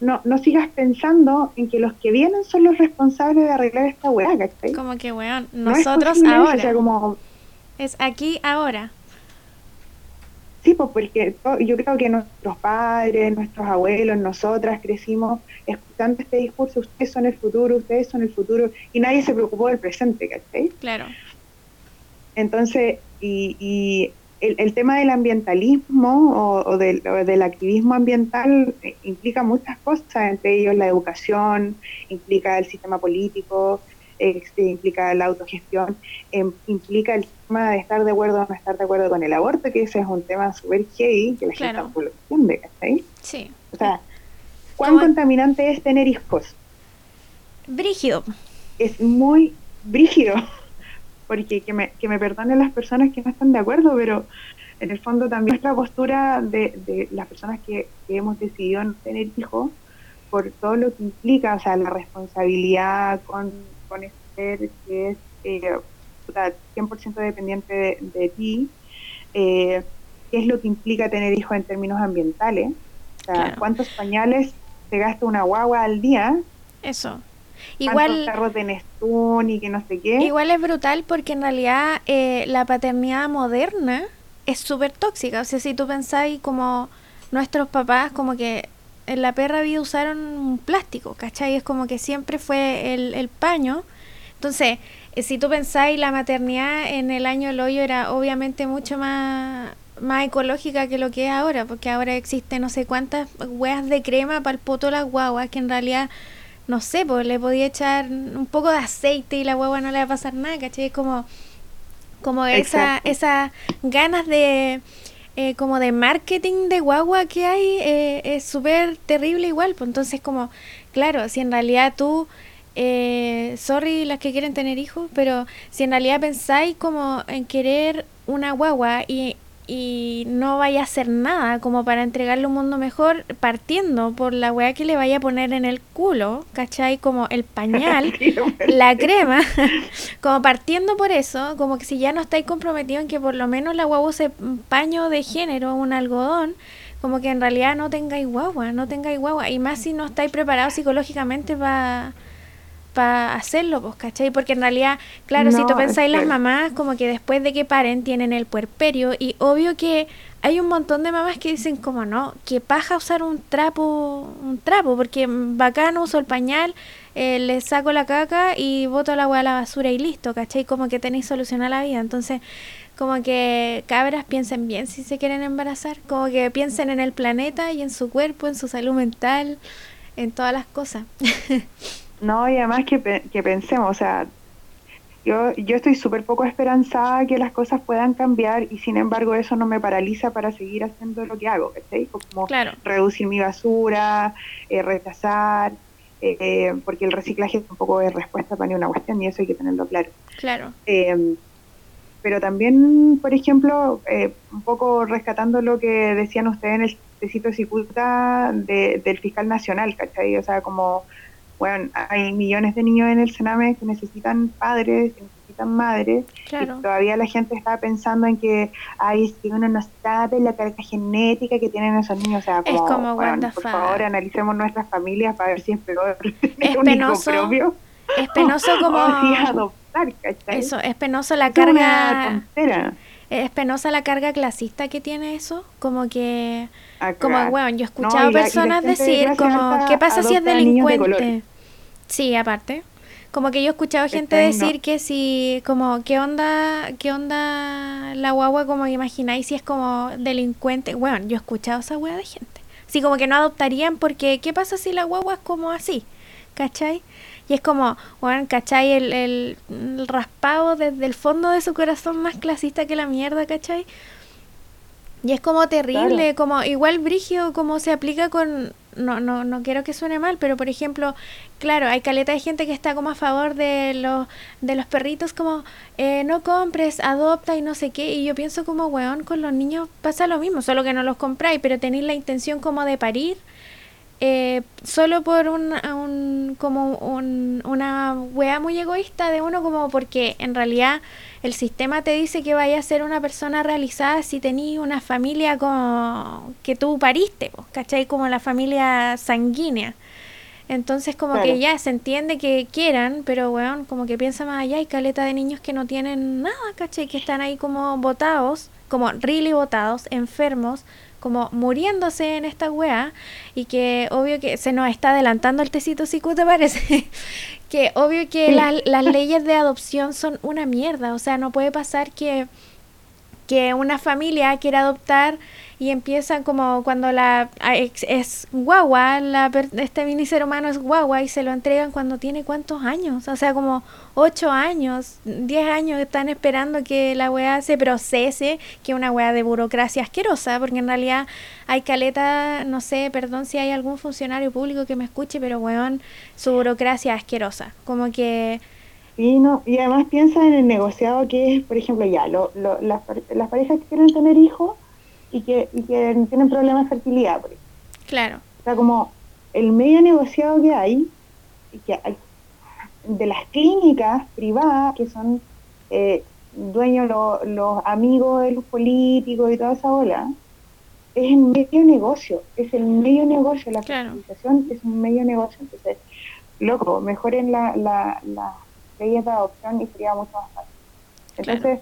no, no sigas pensando en que los que vienen son los responsables de arreglar esta weá, ¿cachai?
Como que weón, nosotros ahora. como, es aquí ahora.
Sí, pues porque yo creo que nuestros padres, nuestros abuelos, nosotras crecimos escuchando este discurso, ustedes son el futuro, ustedes son el futuro, y nadie se preocupó del presente, ¿cachai?
Claro.
Entonces, y, el, tema del ambientalismo o, del, del, activismo ambiental eh, implica muchas cosas, entre ellos la educación, implica el sistema político, este, implica la autogestión, em, implica el tema de estar de acuerdo o no estar de acuerdo con el aborto, que ese es un tema súper heavy, que la gente tampoco entiende, ¿cachai?
Sí.
O sea, ¿cuán contaminante es tener hijos?
Brígido.
Es muy brígido, porque que me, que me perdonen las personas que no están de acuerdo, pero en el fondo también nuestra postura de, de las personas que, que hemos decidido no tener hijos, por todo lo que implica, o sea, la responsabilidad con con este ser que es eh, 100% dependiente de, ti, eh, qué es lo que implica tener hijos en términos ambientales, o sea, cuántos pañales se gasta una guagua al día.
Eso.
Igual carros de Nestún y que no sé qué.
Igual es brutal porque en realidad eh, la paternidad moderna es súper tóxica. O sea, si tú pensáis como nuestros papás, como que en la perra vida usaron un plástico, ¿cachai? Es como que siempre fue el, el paño. Entonces, eh, si tú pensáis, la maternidad en el año del hoyo era obviamente mucho más, más ecológica que lo que es ahora, porque ahora existe no sé cuántas hueas de crema para el poto de las guaguas, que en realidad, no sé, pues le podía echar un poco de aceite y la guagua no le va a pasar nada, ¿cachai? Es como, como esa, esas ganas de eh, como de marketing de guagua que hay eh, es súper terrible igual. Pues entonces como, claro, si en realidad tú, eh, sorry las que quieren tener hijos, pero si en realidad pensáis como en querer una guagua y y no vaya a hacer nada como para entregarle un mundo mejor partiendo por la weá que le vaya a poner en el culo, ¿cachai? Como el pañal, la crema, como partiendo por eso, como que si ya no estáis comprometidos en que por lo menos la guagua use paño de género, un algodón, como que en realidad no tengáis guagua, no tengáis guagua, y más si no estáis preparados psicológicamente para para hacerlo, pues, ¿cachai? Porque en realidad, claro, si tú pensáis las mamás, como que después de que paren tienen el puerperio y obvio que hay un montón de mamás que dicen como no, que paja usar un trapo, un trapo, porque bacano uso el pañal, eh, le saco la caca y boto el agua a la basura y listo, ¿cachai? Como que tenéis solucionada la vida. Entonces, como que cabras piensen bien si se quieren embarazar, como que piensen en el planeta y en su cuerpo, en su salud mental, en todas las cosas.
No, y además que, que pensemos, o sea, yo, yo estoy súper poco esperanzada que las cosas puedan cambiar y sin embargo eso no me paraliza para seguir haciendo lo que hago, ¿cachai? Como reducir mi basura, eh, rechazar, eh, porque el reciclaje tampoco es respuesta para ni una cuestión y eso hay que tenerlo claro.
Claro.
Eh, pero también, por ejemplo, eh, un poco rescatando lo que decían ustedes en el tecito de del fiscal nacional, ¿cachai? O sea, como bueno, hay millones de niños en el Sename que necesitan padres, que necesitan madres, y todavía la gente está pensando en que, ay, si uno no sabe la carga genética que tienen esos niños, o sea, como, por favor, analicemos nuestras familias para ver si es peor.
Es penoso, propio. Es penoso como...
adoptar,
Eso, es penoso la carga... Es penosa la carga clasista que tiene eso, como que... Ah, como, bueno, yo he escuchado personas decir como, ¿qué pasa si es delincuente? Sí, aparte. Como que yo he escuchado gente decir que si, como, ¿qué onda, qué onda la guagua? Como imagináis si es como delincuente. Bueno, yo he escuchado esa wea de gente. Sí, como que no adoptarían porque, ¿qué pasa si la guagua es como así? ¿Cachai? Y es como, bueno, ¿cachai? El, el, el raspado desde el fondo de su corazón más clasista que la mierda, ¿cachai? Y es como terrible, como igual Brigio, como se aplica con... No, no, no quiero que suene mal, pero por ejemplo, claro, hay caleta de gente que está como a favor de los, de los perritos, como eh, no compres, adopta y no sé qué. Y yo pienso como, weón, con los niños pasa lo mismo, solo que no los compráis, pero tenéis la intención como de parir eh, solo por un, como una wea muy egoísta de uno como porque en realidad el sistema te dice que vaya a ser una persona realizada si tenías una familia como que tú pariste, ¿cachai? Como la familia sanguínea. Entonces como que ya se entiende que quieran, pero weón, como que piensa más allá, hay caleta de niños que no tienen nada, ¿cachai? Que están ahí como botados, como really botados, enfermos, como muriéndose en esta weá y que obvio que se nos está adelantando el tecito si te parece que obvio que las leyes de adopción son una mierda. O sea no puede pasar que que una familia quiera adoptar y empiezan como cuando la es, guagua, la, este mini humano es guagua y se lo entregan cuando tiene cuántos años, o sea, como ocho años, diez años están esperando que la weá se procese, que es una weá de burocracia asquerosa, porque en realidad hay caleta, no sé, perdón si hay algún funcionario público que me escuche, pero weón, su burocracia asquerosa, como que...
Y, no, y además piensa en el negociado que es, por ejemplo, ya, lo, las, las parejas que quieren tener hijos, y que, y que tienen problemas de fertilidad. Por
Claro.
O sea, como el medio negociado que hay, que de las clínicas privadas, que son eh, dueños los amigos de los políticos y toda esa ola, es el medio negocio, es el medio negocio, la fertilización es un medio negocio, entonces, loco, mejoren la, la, las leyes de adopción y sería mucho más fácil. Entonces,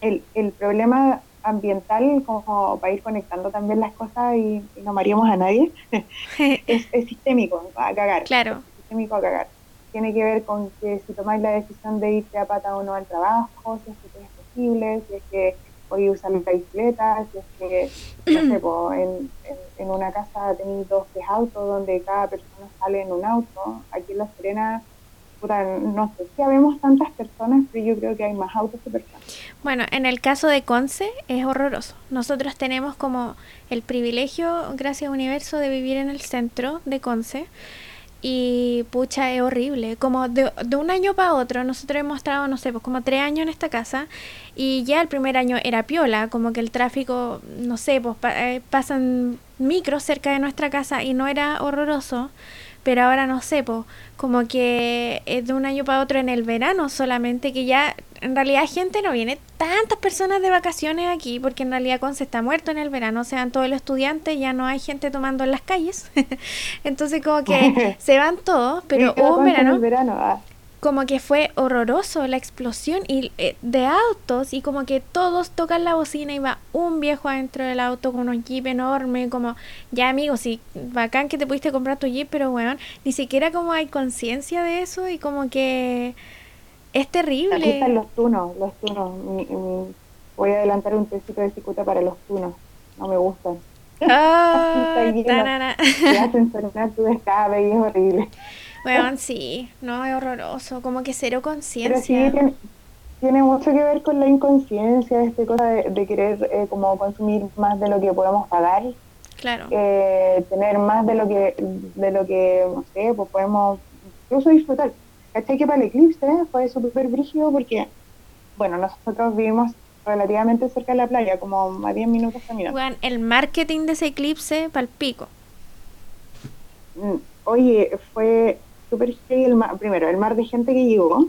el, el problema ambiental como para ir conectando también las cosas y, no maríamos a nadie, es, sistémico, a cagar.
Claro.
sistémico a cagar. Tiene que ver con que si tomáis la decisión de irte a pata o no al trabajo, si es que es posible, si es que podéis usar la bicicleta, si es que, no sé, en, en, una casa tenéis dos, tres autos donde cada persona sale en un auto. Aquí en La Serena no sé si habemos tantas personas, pero yo creo que hay más autos que personas.
Bueno, en el caso de Conce es horroroso. Nosotros tenemos como el privilegio, gracias Universo, de vivir en el centro de Conce. Y pucha, es horrible. Como de, un año para otro, nosotros hemos estado, no sé, pues como tres años en esta casa. Y ya el primer año era piola, como que el tráfico, no sé, pues eh, pasan micros cerca de nuestra casa y no era horroroso pero ahora no sé, po, como que es de un año para otro en el verano solamente, que ya en realidad gente no viene tantas personas de vacaciones aquí, porque en realidad Conce está muerto en el verano, se van todos los estudiantes, ya no hay gente tomando en las calles, entonces como que se van todos, pero un verano...
verano ah
como que fue horroroso la explosión y, eh, de autos y como que todos tocan la bocina y va un viejo adentro del auto con un jeep enorme, como ya amigos, sí, bacán que te pudiste comprar tu jeep, pero bueno, ni siquiera como hay conciencia de eso y como que es terrible.
Aquí están los tunos, los tunos. voy a adelantar un tecito de cicuta para los tunos, no me gustan.
Ah,
hacen sonar tu escape y es horrible.
Bueno, sí, no, es horroroso, como que cero conciencia.
Sí, tiene, mucho que ver con la inconsciencia, este cosa de, querer eh, como consumir más de lo que podemos pagar.
Claro.
Eh, tener más de lo que, de lo que, no sé, pues podemos incluso disfrutar. ¿Cachai que para el eclipse fue súper brígido porque, bueno, nosotros vivimos relativamente cerca de la playa, como a 10 minutos caminando.
Bueno, el marketing de ese eclipse para el pico.
Mm, oye, fue súper el mar, primero, el mar de gente que llegó.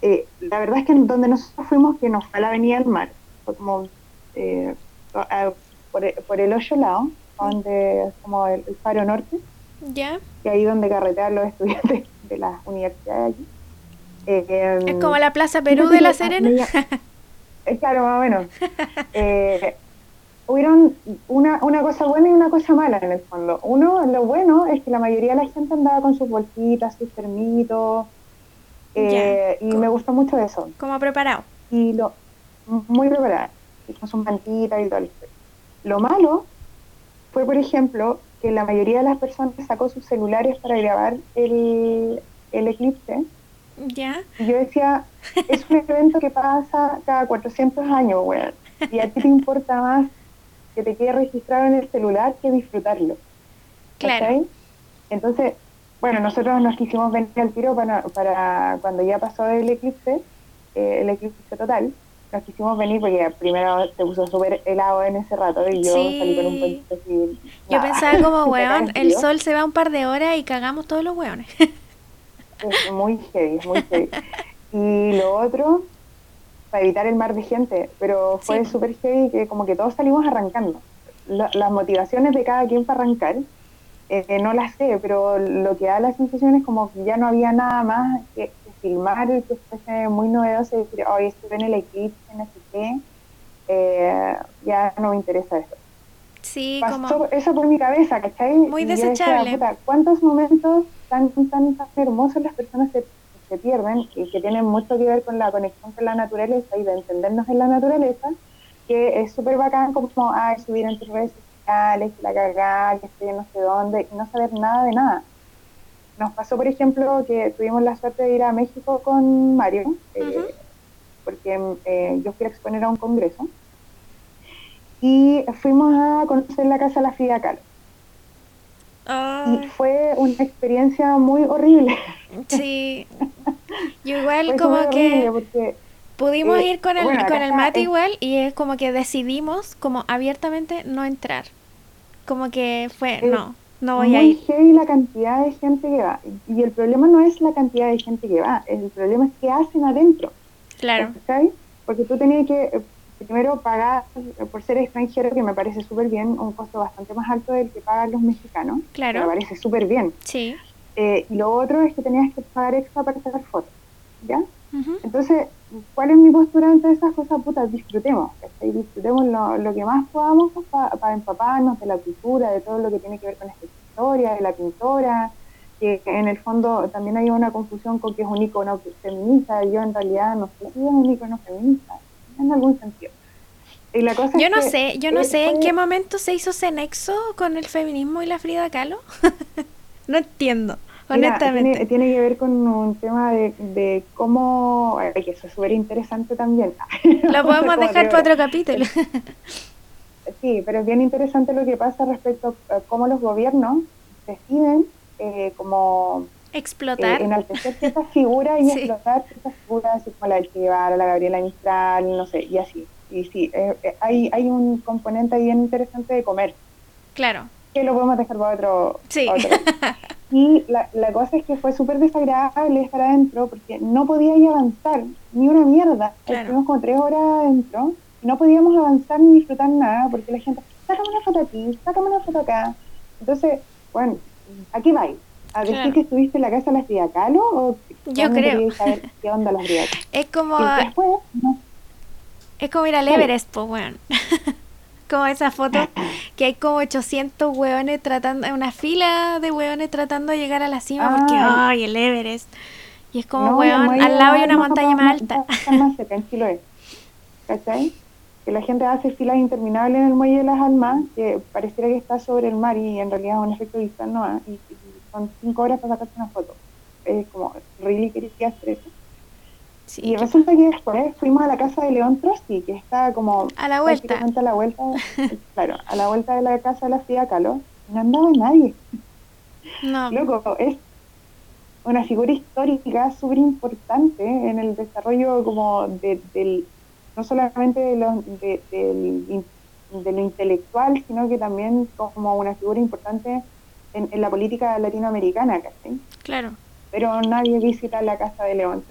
Eh, la verdad es que donde nosotros fuimos, que nos fue a la avenida del mar, fue como eh, por, el hoyo lado, donde es como el, faro norte.
Ya.
Y ahí donde carretean los estudiantes de las universidades.
Eh, es como la Plaza Perú de La Serena.
Es claro, más o menos. Eh, hubieron una, una cosa buena y una cosa mala en el fondo. Uno, lo bueno es que la mayoría de la gente andaba con sus bolsitas, sus termitos, eh, y me gustó mucho eso.
¿Cómo preparado?
Y lo, muy preparado, y con sus mantitas y todo. Lo malo fue, por ejemplo, que la mayoría de las personas sacó sus celulares para grabar el, el eclipse.
Ya.
Y yo decía, es un evento que pasa cada 400 años, weón. Y a ti te importa más que te quede registrado en el celular que disfrutarlo.
Claro.
Entonces, bueno, nosotros nos quisimos venir al tiro para, para cuando ya pasó el eclipse, eh, el eclipse total, nos quisimos venir porque primero se puso súper helado en ese rato y yo salí con un poquito así.
Yo pensaba como, weón, el sol se va un par de horas y cagamos todos los weones.
Es muy heavy, muy heavy. Y lo otro, para evitar el mar de gente, pero fue súper heavy que como que todos salimos arrancando. las motivaciones de cada quien para arrancar, eh, no las sé, pero lo que da la sensación es como que ya no había nada más que, filmar y que fuese muy novedoso y decir, hoy estuve en el eclipse, no sé qué, eh, ya no me interesa eso.
Sí,
Pasó eso por mi cabeza, ¿cachai?
Muy desechable.
¿Cuántos momentos tan, tan, tan hermosos las personas se se pierden y que tienen mucho que ver con la conexión con la naturaleza y de entendernos en la naturaleza, que es súper bacán como, ay, subir en tus redes sociales, la cagada, que estoy en no sé dónde, y no saber nada de nada. Nos pasó, por ejemplo, que tuvimos la suerte de ir a México con Mario, eh, porque eh, yo fui a exponer a un congreso, y fuimos a conocer la casa de la Frida Kahlo. Y fue una experiencia muy horrible.
Sí. Yo igual como que pudimos eh, ir con el, con el mate igual y es como que decidimos como abiertamente no entrar. Como que fue, no, no voy a ir.
heavy la cantidad de gente que va. Y el problema no es la cantidad de gente que va, el problema es qué hacen adentro.
Claro.
Porque tú tenías que primero pagar por ser extranjero, que me parece súper bien, un costo bastante más alto del que pagan los mexicanos.
Claro.
Me parece súper bien.
Sí.
Eh, y lo otro es que tenías que pagar extra para sacar fotos. ¿Ya? Entonces, ¿cuál es mi postura ante esas cosas? Putas, disfrutemos. Disfrutemos lo, que más podamos para empaparnos de la cultura, de todo lo que tiene que ver con esta historia, de la pintora, que en el fondo también hay una confusión con que es un icono feminista. Yo en realidad no sé si es un icono feminista en algún sentido. Y la cosa
yo no sé, yo no sé en qué momento se hizo ese nexo con el feminismo y la Frida Kahlo. no entiendo, honestamente.
tiene, que ver con un tema de, de cómo, que eso es súper interesante también.
Lo podemos dejar para otro capítulo.
sí, pero es bien interesante lo que pasa respecto a cómo los gobiernos deciden eh, como
explotar.
Eh, enaltecer ciertas figuras y explotar ciertas figuras, como la del la Gabriela Mistral, no sé, y así. Y sí, eh, eh, hay, hay un componente bien interesante de comer.
Claro.
Que lo podemos dejar para otro.
Sí.
Y la, la cosa es que fue súper desagradable estar adentro porque no podía ir avanzar ni una mierda. Estuvimos como tres horas adentro y no podíamos avanzar ni disfrutar nada porque la gente, sácame una foto aquí, sácame una foto acá. Entonces, bueno, aquí va ¿A decir que estuviste en la casa de las Friacalo o
Yo creo.
saber qué onda las
Es como... Es como ir al Everest, pues, weón. como esa foto que hay como 800 hueones tratando, una fila de hueones tratando de llegar a la cima porque, ah. ay, el Everest. Y es como, weón, al lado hay una montaña más alta.
Más tranquilo es. ¿Cachai? Que la gente hace filas interminables en el muelle de las almas, que pareciera que está sobre el mar y en realidad es un efecto visual no y, son cinco horas para sacarte una foto. Es como, really quería hacer eso. y resulta que después fuimos a la casa de León Trotsky, que está como
a la vuelta.
A la vuelta, claro, a la vuelta de la casa de la Frida Kahlo. No andaba nadie.
No.
Loco, es una figura histórica súper importante en el desarrollo como de, del, no solamente de lo, de, de lo intelectual, sino que también como una figura importante en, la política latinoamericana, ¿cachai?
Claro.
Pero nadie visita la casa de León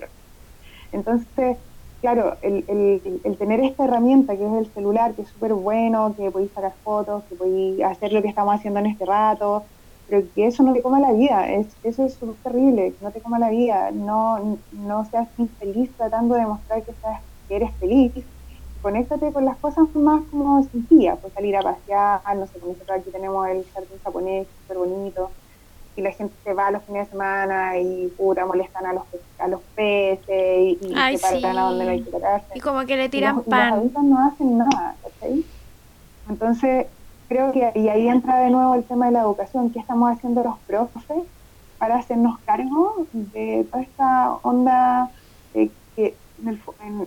Entonces, claro, el, el, el, tener esta herramienta que es el celular, que es súper bueno, que podéis sacar fotos, que podéis hacer lo que estamos haciendo en este rato, pero que eso no te coma la vida, es, eso es terrible, que no te coma la vida, no, no seas infeliz tratando de demostrar que, estás, que eres feliz, conéctate con las cosas más como sencillas, pues salir a pasear, no sé, nosotros aquí tenemos el jardín japonés súper bonito, y la gente se va los fines de semana y pura molestan a los a los peces y, se paran a donde no hay que pararse.
Y como que le tiran pan.
los adultos no hacen nada, ¿sí? Entonces, creo que y ahí entra de nuevo el tema de la educación, ¿qué estamos haciendo los profes para hacernos cargo de toda esta onda que en el,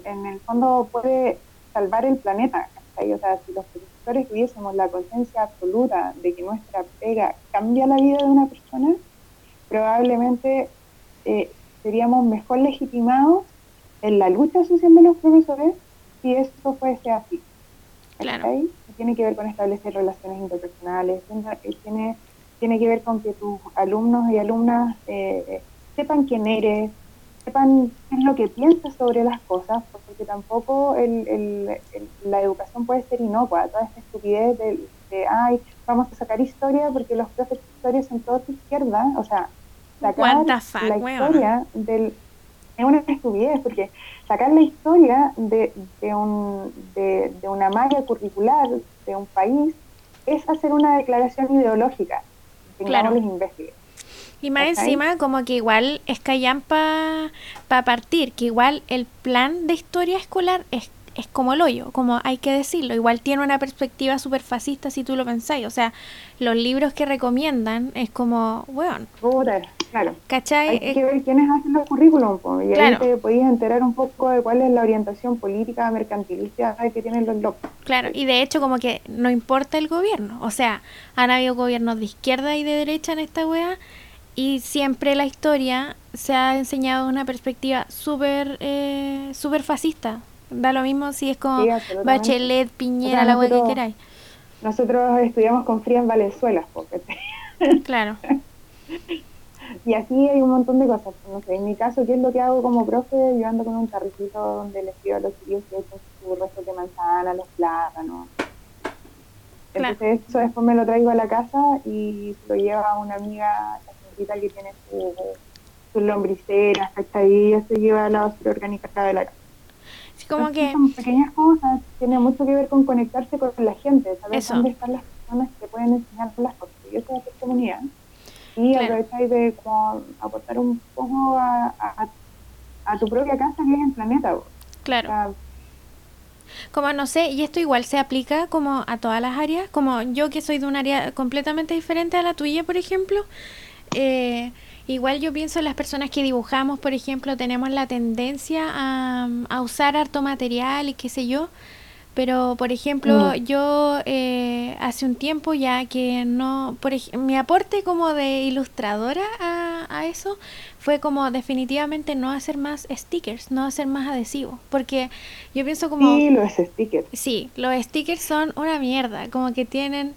en el fondo puede salvar el planeta. O sea, si los profesores tuviésemos la conciencia absoluta de que nuestra pega cambia la vida de una persona, probablemente eh, seríamos mejor legitimados en la lucha social de los profesores si eso fuese así.
Claro.
Tiene que ver con establecer relaciones interpersonales, tiene, tiene que ver con que tus alumnos y alumnas eh, sepan quién eres, sepan qué es lo que piensas sobre las cosas, porque tampoco el, la educación puede ser inocua, toda esta estupidez de, de, ay, vamos a sacar historia porque los profes de historia son todos de izquierda, o sea, sacar la historia del... Es una estupidez, porque sacar la historia de, de, un, de, una malla curricular de un país es hacer una declaración ideológica. Claro. los imbéciles.
Y más encima, como que igual es callampa para partir, que igual el plan de historia escolar es es como el hoyo, como hay que decirlo. Igual tiene una perspectiva súper fascista si tú lo pensáis. O sea, los libros que recomiendan es como, bueno.
claro.
¿Cachai?
Hay que ver quiénes hacen los currículums, y ahí te podías enterar un poco de cuál es la orientación política mercantilista que tienen los locos.
Claro, y de hecho como que no importa el gobierno. O sea, han habido gobiernos de izquierda y de derecha en esta wea y siempre la historia se ha enseñado una perspectiva súper eh, super fascista Da lo mismo si es como Bachelet, Piñera, la web que queráis.
Nosotros estudiamos con Frías Valenzuela, porque
Claro.
y así hay un montón de cosas. No sé, en mi caso, ¿qué es lo que hago como profe? Yo ando con un carricito donde les pido a los chicos que echen sus restos de manzana, los plátanos. Entonces eso después me lo traigo a la casa y lo lleva una amiga, que tiene su, sus lombriceras, ahí ella se lleva a la basura orgánica de la casa
como que...
Son pequeñas cosas, tiene mucho que ver con conectarse con la gente, saber dónde están las personas que pueden enseñar las cosas. Y eso es comunidad. Y claro. aprovechar de como, aportar un poco a, a, tu propia casa que es el planeta.
Claro. como no sé, y esto igual se aplica como a todas las áreas, como yo que soy de un área completamente diferente a la tuya, por ejemplo, eh, Igual yo pienso en las personas que dibujamos, por ejemplo, tenemos la tendencia a, a usar harto material y qué sé yo, pero, por ejemplo, mm. yo eh, hace un tiempo ya que no, por mi aporte como de ilustradora a, a, eso fue como definitivamente no hacer más stickers, no hacer más adhesivos, porque yo pienso como...
Sí, los stickers.
Sí, los stickers son una mierda, como que tienen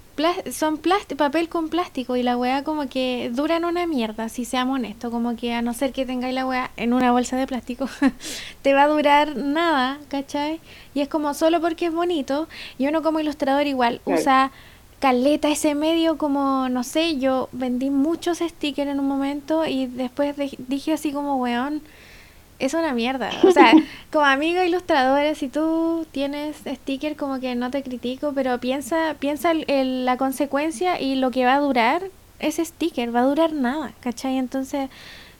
son papel con plástico y la weá como que duran una mierda, si seamos honestos, como que a no ser que tengáis la weá en una bolsa de plástico, te va a durar nada, ¿cachai? Y es como solo porque es bonito, y uno como ilustrador igual usa caleta ese medio como, no sé, yo vendí muchos stickers en un momento y después dije así como, weón, es una mierda. O sea, como amigo ilustrador, si tú tienes sticker, como que no te critico, pero piensa, piensa el, la consecuencia y lo que va a durar ese sticker, va a durar nada, ¿cachai? Entonces,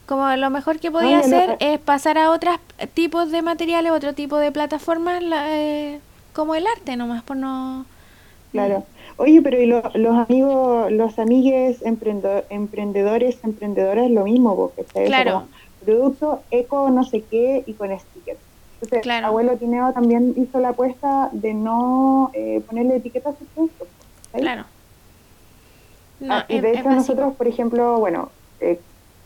como lo mejor que podía hacer es pasar a otros tipos de materiales, otro tipo de plataformas, eh, como el arte nomás, por no...
Claro. Oye, pero ¿y los amigos, los amigues emprendedores, emprendedoras, lo mismo? Porque
claro
producto eco no sé qué y con stickers. Entonces, abuelo Tineo también hizo la apuesta de no eh, ponerle etiquetas a sus productos.
Claro.
Ah, y de hecho nosotros, por ejemplo, bueno, eh,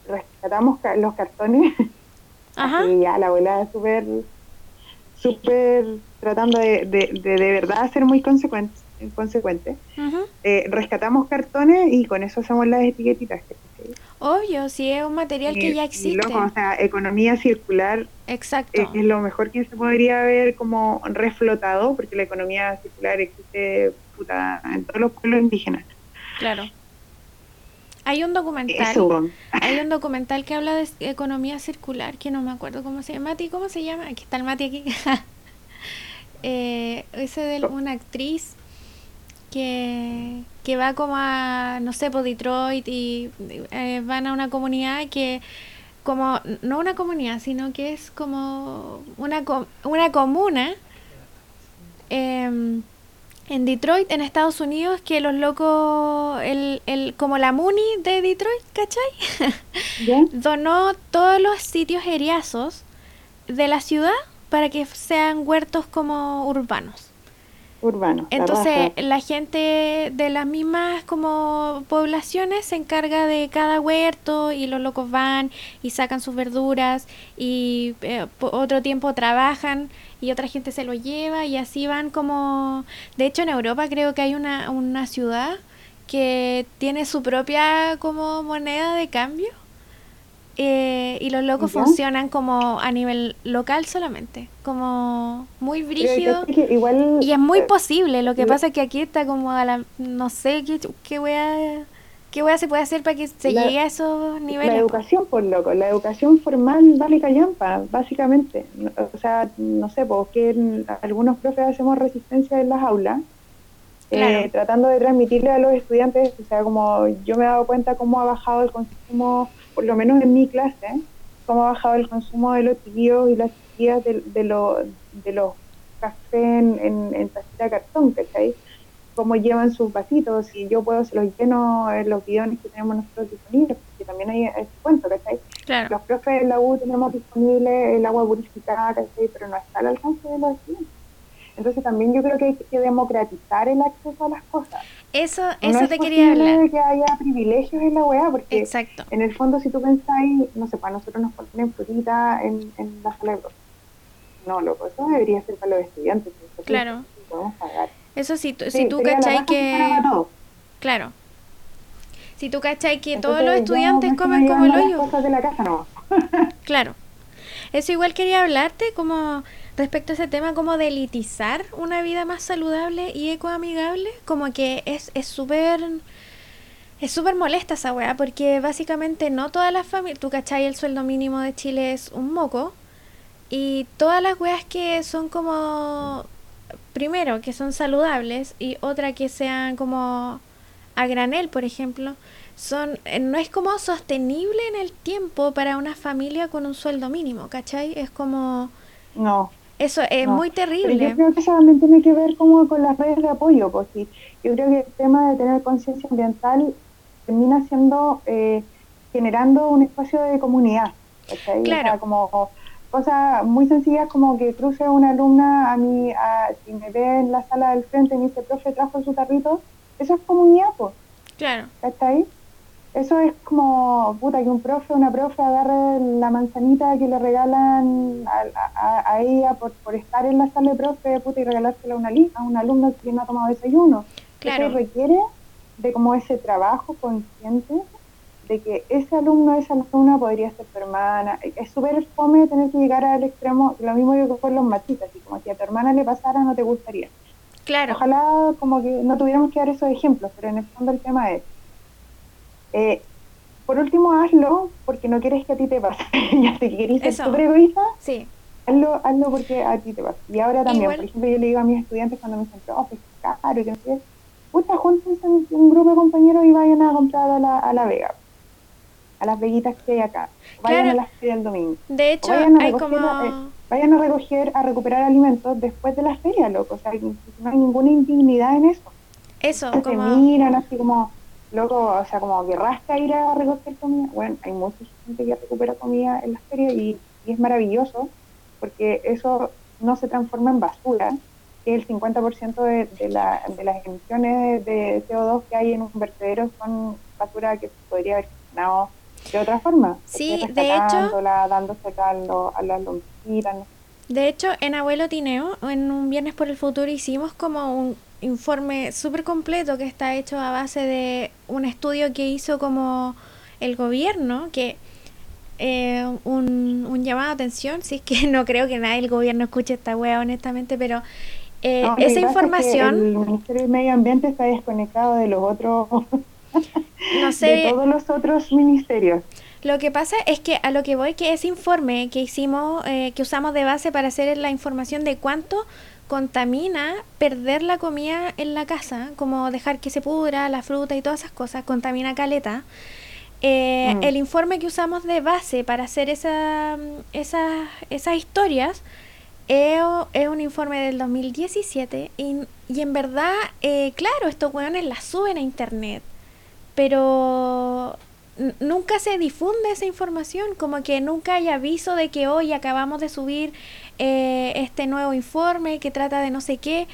rescatamos los cartones y ya la abuela es súper, súper tratando de, de, de, de verdad ser muy consecuente. consecuente. Eh, rescatamos cartones y con eso hacemos las etiquetitas.
Obvio, si es un material que ya existe.
o sea, economía circular
Exacto.
Es, lo mejor que se podría ver como reflotado, porque la economía circular existe puta, en todos los pueblos indígenas.
Claro. Hay un documental. Hay un documental que habla de economía circular, que no me acuerdo cómo se llama. Mati, ¿cómo se llama? Aquí está el Mati aquí. eh, ese de una actriz que, que va como a, no sé, por Detroit y eh, van a una comunidad que, como, no una comunidad, sino que es como una, una comuna em, en Detroit, en Estados Unidos, que los locos, el, el, como la Muni de Detroit, ¿cachai? Donó todos los sitios eriazos de la ciudad para que sean huertos como urbanos.
Urbano.
Entonces la, gente de las mismas como poblaciones se encarga de cada huerto y los locos van y sacan sus verduras y eh, otro tiempo trabajan y otra gente se lo lleva y así van como... De hecho en Europa creo que hay una, una ciudad que tiene su propia como moneda de cambio eh, y los locos funcionan como a nivel local solamente, como muy brígido. y es muy eh, posible, lo que pasa es que aquí está como a la, no sé qué, qué a ¿Qué se puede hacer para que se llegue a esos niveles?
La educación, por loco, la educación formal vale callampa, básicamente. O sea, no sé, porque algunos profes hacemos resistencia en las aulas, eh, tratando de transmitirle a los estudiantes, o sea, como yo me he dado cuenta cómo ha bajado el consumo por lo menos en mi clase, cómo ha bajado el consumo de los chiquillos y las chiquillas de, de, de los cafés en, en, en tacita de cartón, ¿cachai? Cómo llevan sus vasitos, y yo puedo, se los lleno en los bidones que tenemos nosotros disponibles, porque también hay ese cuento, ¿cachai? Claro. Los profes de la U tenemos disponible el agua purificada, ¿cachai? Pero no está al alcance de los estudiantes. Entonces también yo creo que hay que democratizar el acceso a las cosas.
Eso, eso te quería hablar.
que haya privilegios en la weá, porque Exacto. en el fondo si tú pensáis, no sé, para nosotros nos ponen frutita en, en la sala de No, loco, eso debería ser para los estudiantes.
Claro. Podemos pagar. Eso sí, si tú cachai que... Claro. Si tú cachai que todos los estudiantes comen como el hoyo.
Cosas de la casa, no.
claro. Eso igual quería hablarte como respecto a ese tema como de elitizar una vida más saludable y ecoamigable, como que es súper... Es súper molesta esa weá, porque básicamente no todas las familias, tú cachai, el sueldo mínimo de Chile es un moco, y todas las weas que son como, primero, que son saludables, y otra que sean como a granel, por ejemplo, son eh, no es como sostenible en el tiempo para una familia con un sueldo mínimo, ¿cachai? Es como...
No.
Eso es muy terrible.
yo creo que eso también tiene que ver como con las redes de apoyo, porque yo creo que el tema de tener conciencia ambiental termina siendo eh, generando un espacio de comunidad. Claro. como cosas muy sencillas como que cruce una alumna a mí, a, si me ve en la sala del frente y me dice, profe, trajo su carrito, eso es comunidad, pues.
Claro.
¿Está ahí? Eso es como, puta, que un profe una profe agarre la manzanita que le regalan a, ella por, por estar en la sala de profe, puta, y regalársela a una, a un alumno que no ha tomado desayuno. Claro. Eso requiere de como ese trabajo consciente de que ese alumno, esa alumna podría ser tu hermana. Es súper fome tener que llegar al extremo, lo mismo que con los machistas, así como si a tu hermana le pasara no te gustaría.
Claro.
Ojalá como que no tuviéramos que dar esos ejemplos, pero en el fondo el tema es eh, por último, hazlo porque no quieres que a ti te pase. ya te querés ser súper egoísta,
sí.
hazlo, hazlo porque a ti te pasa. Y ahora también, por ejemplo, yo le digo a mis estudiantes cuando me dicen, oh, es caro, que no sé, puta, júntense un grupo de compañeros y vayan a comprar a la, a la Vega, a las veguitas que hay acá. Vayan a las ferias del domingo.
De hecho, hay como...
Eh, vayan a recoger, a recuperar alimentos después de las ferias, loco. O sea, no hay ninguna indignidad en eso.
Eso,
como... Se miran así como loco, o sea, como que rasca ir a recoger comida. Bueno, hay mucha gente que recupera comida en las ferias y, es maravilloso porque eso no se transforma en basura, que el 50% de, de, la, de las emisiones de CO2 que hay en un vertedero son basura que se podría haber gestionado de otra forma.
Sí, de hecho.
dándose caldo a las lombritas.
De hecho, en Abuelo Tineo, en un Viernes por el Futuro, hicimos como un informe súper completo que está hecho a base de un estudio que hizo como el gobierno, que eh, un, un, llamado de atención, si es que no creo que nadie del gobierno escuche esta wea honestamente, pero eh, esa información...
el Ministerio del Medio Ambiente está desconectado de los otros...
no sé,
de todos los otros ministerios.
Lo que pasa es que a lo que voy que ese informe que hicimos, eh, que usamos de base para hacer la información de cuánto contamina perder la comida en la casa, como dejar que se pudra la fruta y todas esas cosas, contamina caleta. Eh, mm. El informe que usamos de base para hacer esa, esa, esas historias es, un informe del 2017 y, y en verdad, eh, claro, estos weones la suben a internet, pero nunca se difunde esa información, como que nunca hay aviso de que hoy acabamos de subir eh, este nuevo informe que trata de no sé qué.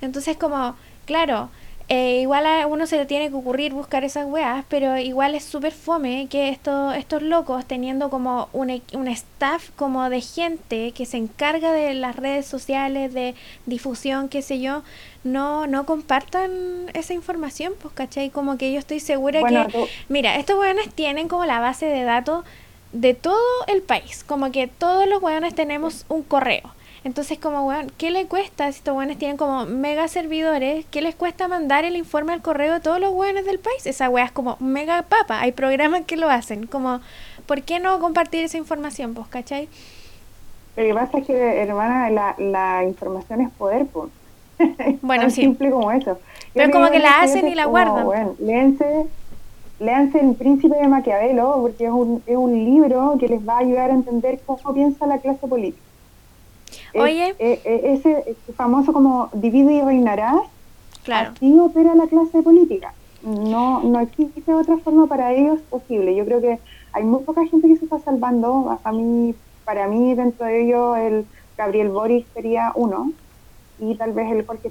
Entonces como, claro, eh, igual a uno se le tiene que ocurrir buscar esas weas, pero igual es súper fome que estos, estos locos teniendo como un, un staff como de gente que se encarga de las redes sociales, de difusión, qué sé yo, no, no compartan esa información, pues, ¿cachai? Como que yo estoy segura que... Mira, estos weones tienen como la base de datos de todo el país, como que todos los weones tenemos un correo entonces, como, weón, ¿qué le cuesta si estos weones tienen como mega servidores? ¿Qué les cuesta mandar el informe al correo de todos los weones del país? Esa weá es como mega papa. Hay programas que lo hacen. Como, ¿por qué no compartir esa información, pues, cachai?
Lo que pasa es que, hermana, la, la información es poder, pues.
Bueno,
Tan
sí.
simple como eso.
Pero como que la hacen y la guardan.
Bueno, léanse, léanse El Príncipe de Maquiavelo, porque es un, es un libro que les va a ayudar a entender cómo piensa la clase política.
Oye.
ese famoso como divide y reinarás,
claro.
así opera la clase política. No, no existe otra forma para ellos posible. Yo creo que hay muy poca gente que se está salvando. A mí, para mí, dentro de ellos, el Gabriel Boric sería uno, y tal vez el Jorge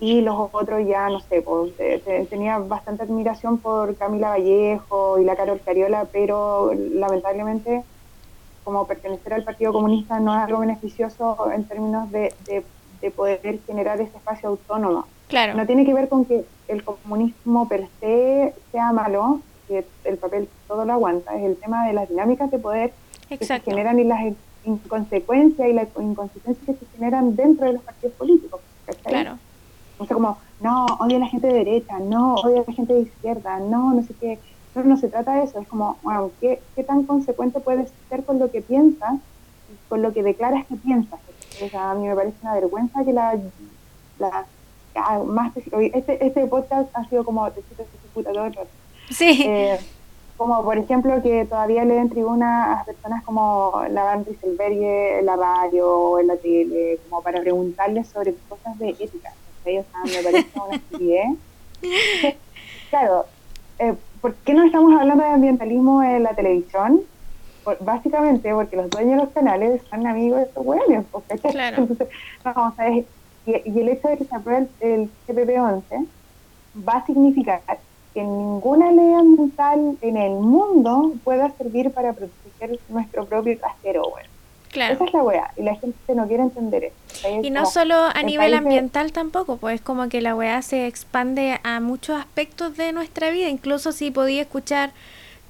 y los otros ya, no sé, pues, tenía bastante admiración por Camila Vallejo y la Carol Cariola, pero lamentablemente como pertenecer al Partido Comunista no es algo beneficioso en términos de, de, poder generar ese espacio autónomo.
Claro.
No tiene que ver con que el comunismo per se sea malo, que el papel todo lo aguanta, es el tema de las dinámicas de poder que se generan y las inconsecuencias y las inconsistencias que se generan dentro de los partidos políticos.
Claro.
O sea, como, no, odio a la gente de derecha, no, odio a la gente de izquierda, no, no sé qué no, no se trata de eso, es como, bueno, ¿qué, ¿qué, tan consecuente puedes ser con lo que piensas con lo que declaras que piensas? O sea, a mí me parece una vergüenza que la, la más este, este podcast ha sido como te
Sí.
Eh, como por ejemplo que todavía le den tribuna a personas como la Van Rieselberghe en la radio o en la tele, como para preguntarles sobre cosas de ética. O sea, me parece una estupidez. claro, eh, ¿por qué no estamos hablando de ambientalismo en la televisión? básicamente porque los dueños de los canales son amigos de estos hueones,
claro.
Entonces, vamos a ver, y, el hecho de que se apruebe el, CPP-11 va a significar que ninguna ley ambiental en el mundo pueda servir para proteger nuestro propio trasero, bueno. Esa es la weá, y la gente no quiere entender eso.
Y no solo a nivel ambiental tampoco, pues como que la weá se expande a muchos aspectos de nuestra vida, incluso si podía escuchar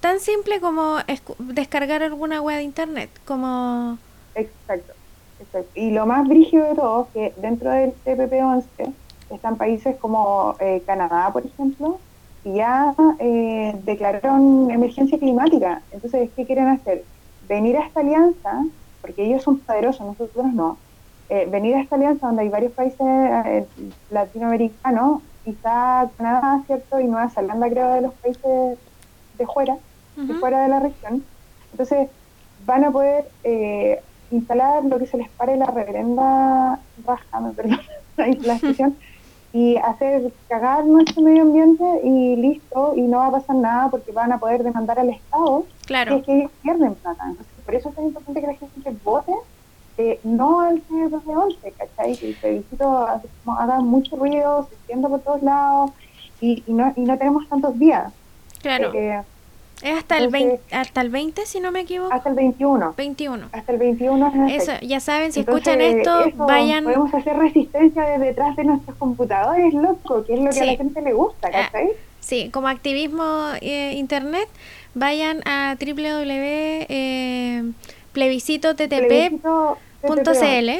tan simple como descargar alguna weá de internet, como...
Exacto, exacto. Y lo más brígido de todo es que dentro del TPP-11 están países como eh, Canadá, por ejemplo, y ya eh, declararon emergencia climática. Entonces, ¿qué quieren hacer? Venir a esta alianza porque ellos son poderosos, nosotros no. Eh, venir a esta alianza donde hay varios países eh, latinoamericanos, quizá Canadá, ¿cierto? Y Nueva Zelanda, creo, de los países de fuera, de fuera de la región. Entonces, van a poder eh, instalar lo que se les pare la reverenda raja, me perdón la expresión, y hacer cagar nuestro medio ambiente y listo, y no va a pasar nada porque van a poder demandar al Estado
claro.
que, que ellos pierden plata. Entonces, por eso es tan importante que la gente vote eh, no al CR11, ¿cachai? Que el plebiscito haga mucho ruido, se extienda por todos lados y, y, no, y no tenemos tantos días.
Claro. Eh, es hasta el 20, hasta el 20, si no me equivoco.
Hasta el 21.
21.
Hasta el 21
es Eso, ya saben, si escuchan esto, vayan...
Podemos hacer resistencia desde detrás de nuestros computadores, loco, que es lo que a la gente le gusta, ah, ¿cachai?
sí, como activismo eh, internet, vayan a www.plebiscitottp.cl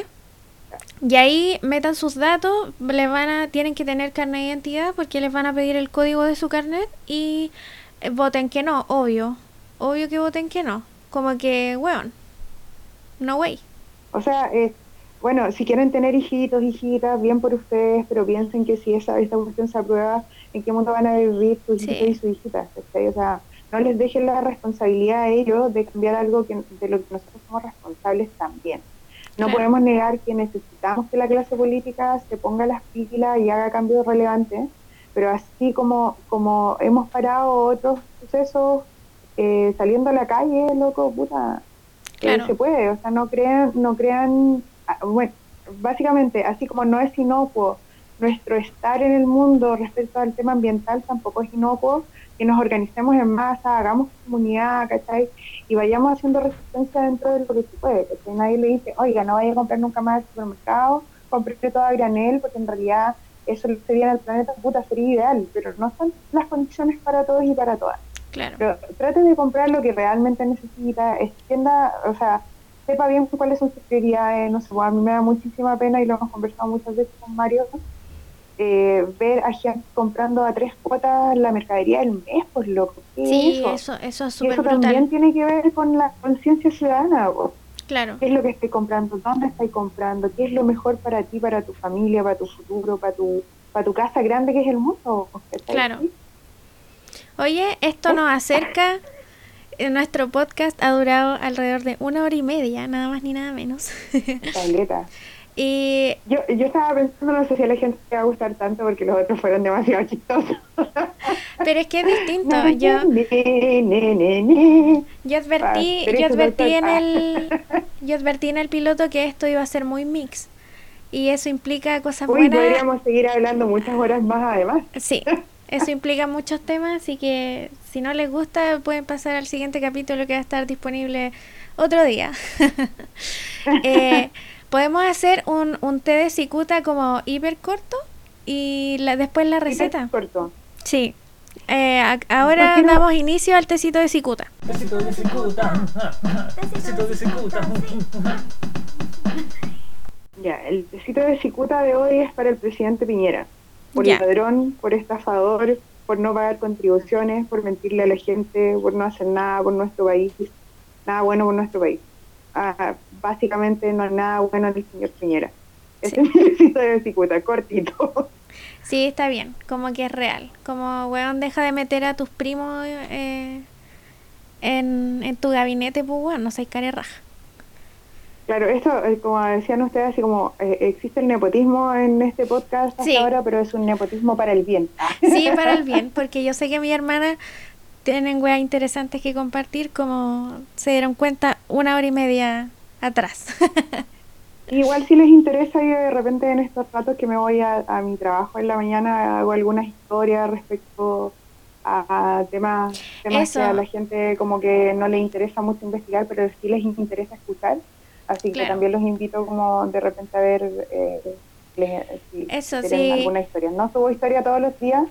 y ahí metan sus datos, les van a, tienen que tener carnet de identidad porque les van a pedir el código de su carnet y eh, voten que no, obvio, obvio que voten que no, como que, weón, no way.
O sea, bueno, si quieren tener hijitos, hijitas, bien por ustedes, pero piensen que si esa, esta cuestión se aprueba, ¿en qué mundo van a vivir sus hijitos y sus hijitas? O sea, no les dejen la responsabilidad a ellos de cambiar algo que, de lo que nosotros somos responsables también. No podemos negar que necesitamos que la clase política se ponga las pilas y haga cambios relevantes, pero así como, como hemos parado otros sucesos eh, saliendo a la calle, loco, puta, eh, se puede, o sea, no crean, no crean, ah, bueno, básicamente, así como no es inocuo nuestro estar en el mundo respecto al tema ambiental tampoco es inocuo, que nos organicemos en masa, hagamos comunidad, ¿cachai? Y vayamos haciendo resistencia dentro de lo que se puede, que Nadie le dice, oiga, no vaya a comprar nunca más al supermercado, compre todo a granel, porque en realidad eso sería en el planeta, puta, sería ideal, pero no son las condiciones para todos y para todas.
Claro.
Pero trate de comprar lo que realmente necesita, extienda, o sea, sepa bien cuáles son sus prioridades, no sé, pues, a mí me da muchísima pena y lo hemos conversado muchas veces con Mario, eh, ver a gente comprando a tres cuotas la mercadería del mes, pues loco.
Sí, eso? eso, es súper
Eso también tiene que ver con la conciencia ciudadana.
Claro.
¿Qué es lo que estoy comprando? ¿Dónde estoy comprando? ¿Qué es lo mejor para ti, para tu familia, para tu futuro, para tu, para tu casa grande que es el mundo?
Claro. Oye, esto nos acerca. Nuestro podcast ha durado alrededor de una hora y media, nada más ni nada menos. Y
yo, yo estaba pensando, no sé si a la gente le va a gustar tanto porque los otros fueron demasiado chistosos.
Pero es que es distinto. yo, yo advertí, yo advertí en el, yo advertí en el piloto que esto iba a ser muy mix. Y eso implica cosas
Uy,
buenas.
podríamos seguir hablando muchas horas más además.
Sí, eso implica muchos temas, así que si no les gusta pueden pasar al siguiente capítulo que va a estar disponible otro día. eh, Podemos hacer un, un té de cicuta como hiper corto y la, después la receta.
corto.
Sí. Eh, ahora damos inicio al tecito de cicuta.
Tecito de cicuta. Tecito de cicuta.
Ya, el tecito de cicuta de hoy es para el presidente Piñera. Por ladrón, por estafador, por no pagar contribuciones, por mentirle a la gente, por no hacer nada por nuestro país, nada bueno por nuestro país. Ah, básicamente no hay nada bueno en el señor Piñera. Ese es mi de cicuta, cortito.
Sí, está bien, como que es real. Como, weón, deja de meter a tus primos eh, en, en tu gabinete, pues, weón, no seas raja.
Claro, esto, eh, como decían ustedes, así como eh, existe el nepotismo en este podcast hasta ahora, pero es un nepotismo para el bien.
Sí, para el bien, porque yo sé que mi hermana tienen weas interesantes que compartir, como se dieron cuenta una hora y media atrás.
Igual si les interesa, yo de repente en estos ratos que me voy a, mi trabajo en la mañana hago algunas historias respecto a, temas, temas que a la gente como que no le interesa mucho investigar, pero sí les interesa escuchar. Así que también los invito como de repente a ver eh, si
Eso,
alguna historia. No subo historia todos los días,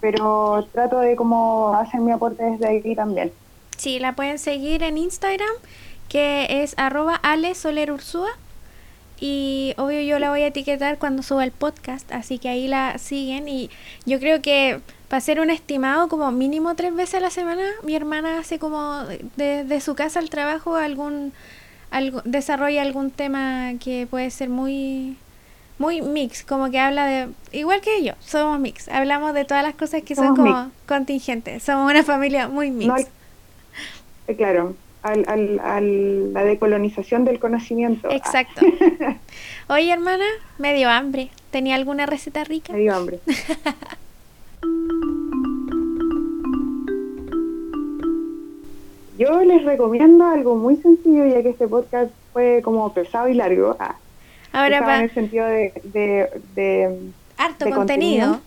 pero trato de como hacer mi aporte desde aquí también.
Sí, la pueden seguir en Instagram, que es arroba Ale Soler Y obvio yo la voy a etiquetar cuando suba el podcast, así que ahí la siguen. Y yo creo que para ser un estimado como mínimo tres veces a la semana, mi hermana hace como desde su casa al trabajo algún, algo, desarrolla algún tema que puede ser muy muy mix, como que habla de, igual que yo, somos mix, hablamos de todas las cosas que son como contingentes, somos una familia muy mix.
Eh, claro, al, al, la decolonización del conocimiento.
Exacto. Oye, hermana, me dio hambre. ¿Tenía alguna receta rica?
Me dio hambre. Yo les recomiendo algo muy sencillo, ya que este podcast fue como pesado y largo. Ah,
Ahora
va. En el sentido de. de,
harto contenido.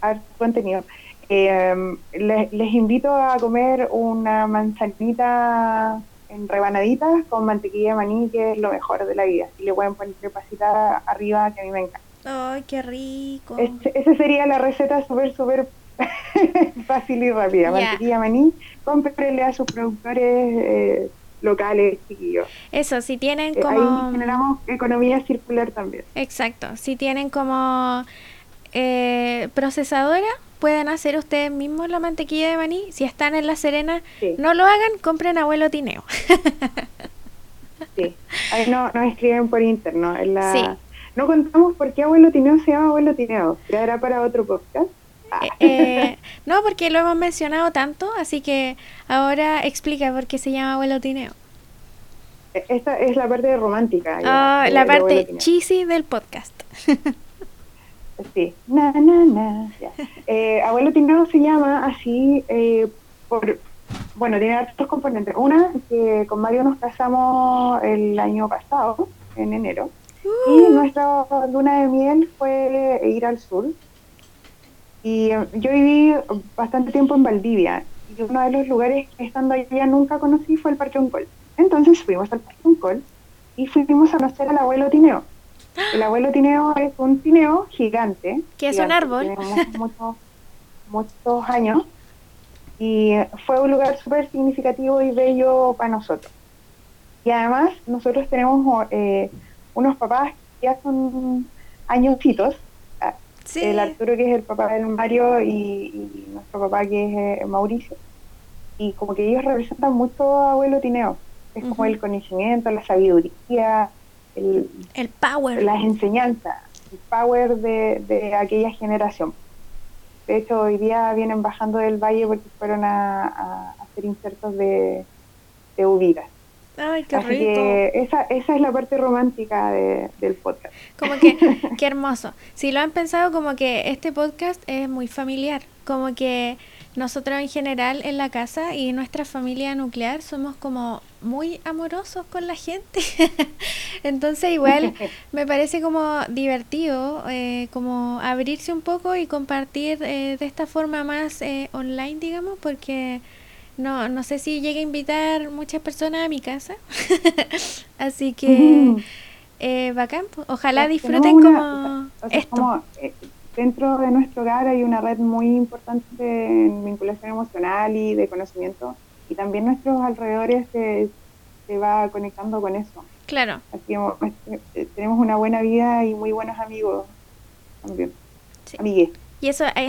Harto contenido. Eh, les, invito a comer una manzanita en rebanaditas con mantequilla de maní, que es lo mejor de la vida. Y le pueden poner pasita arriba, que a mí me encanta.
¡Ay, qué rico!
esa sería la receta súper, súper fácil y rápida. Mantequilla de maní, cómprenle a sus productores. Eh, locales, chiquillos.
Eso, si tienen eh, como...
ahí generamos economía circular también.
Exacto, si tienen como eh, procesadora, pueden hacer ustedes mismos la mantequilla de maní. Si están en La Serena, no lo hagan, compren abuelo Tineo.
sí, ahí no, nos escriben por interno. En la... sí. No contamos por qué abuelo Tineo se llama abuelo Tineo. ¿Era para otro podcast?
Eh, eh, no, porque lo hemos mencionado tanto, así que ahora explica por qué se llama abuelo Tineo.
Esta es la parte romántica.
Ah, la parte cheesy del podcast.
sí, na, na, na. Eh, abuelo Tineo se llama así por, bueno, tiene dos componentes. Una, que con Mario nos casamos el año pasado, en enero. Y nuestra luna de miel fue ir al sur. Y yo viví bastante tiempo en Valdivia. Y uno de los lugares que estando allá nunca conocí fue el Parque Oncol. Entonces fuimos al Parque Oncol y fuimos a conocer al abuelo Tineo. El abuelo Tineo es un tineo gigante.
Que es un árbol.
Tiene muchos, muchos años. Y fue un lugar súper significativo y bello para nosotros. Y además nosotros tenemos eh, unos papás que ya son añositos. El Arturo que es el papá del Mario y, nuestro papá que es eh, Mauricio. Y como que ellos representan mucho a abuelo Tineo. Es como el conocimiento, la sabiduría, el,
el power.
Las enseñanzas, el power de, de aquella generación. De hecho, hoy día vienen bajando del valle porque fueron a, hacer insertos de, de uvidas.
Ay, qué
Así
rico.
Que esa, esa es la parte romántica de, del podcast.
Como que, qué hermoso. Si lo han pensado, como que este podcast es muy familiar. Como que nosotros en general en la casa y nuestra familia nuclear somos como muy amorosos con la gente. Entonces igual me parece como divertido eh, como abrirse un poco y compartir eh, de esta forma más eh, online, digamos, porque no, no sé si llegue a invitar muchas personas a mi casa. Así que eh, bacán. Ojalá disfruten como esto.
dentro de nuestro hogar hay una red muy importante en vinculación emocional y de conocimiento y también nuestros alrededores se, se va conectando con eso.
Claro.
Así que tenemos una buena vida y muy buenos amigos también. Sí. Amigues.
Y eso, eh,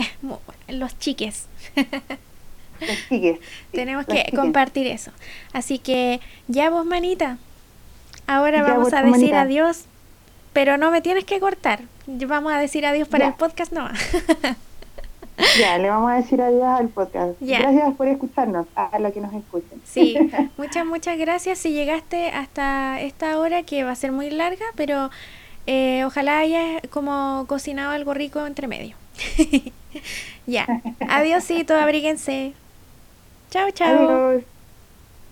los chiques.
los chiques.
Sí, Tenemos que compartir eso. Así que ya vos, manita. Ahora ya vamos a decir manita. adiós. Pero no me tienes que cortar. Vamos a decir adiós para
ya.
el podcast, no.
Ya, le vamos a decir adiós al podcast. Ya. Gracias por escucharnos, a los que nos escuchen.
Sí, muchas, muchas gracias si llegaste hasta esta hora que va a ser muy larga, pero eh, ojalá hayas como cocinado algo rico entre medio. ya, adiósito, abríguense. Chao, chao.
Adiós.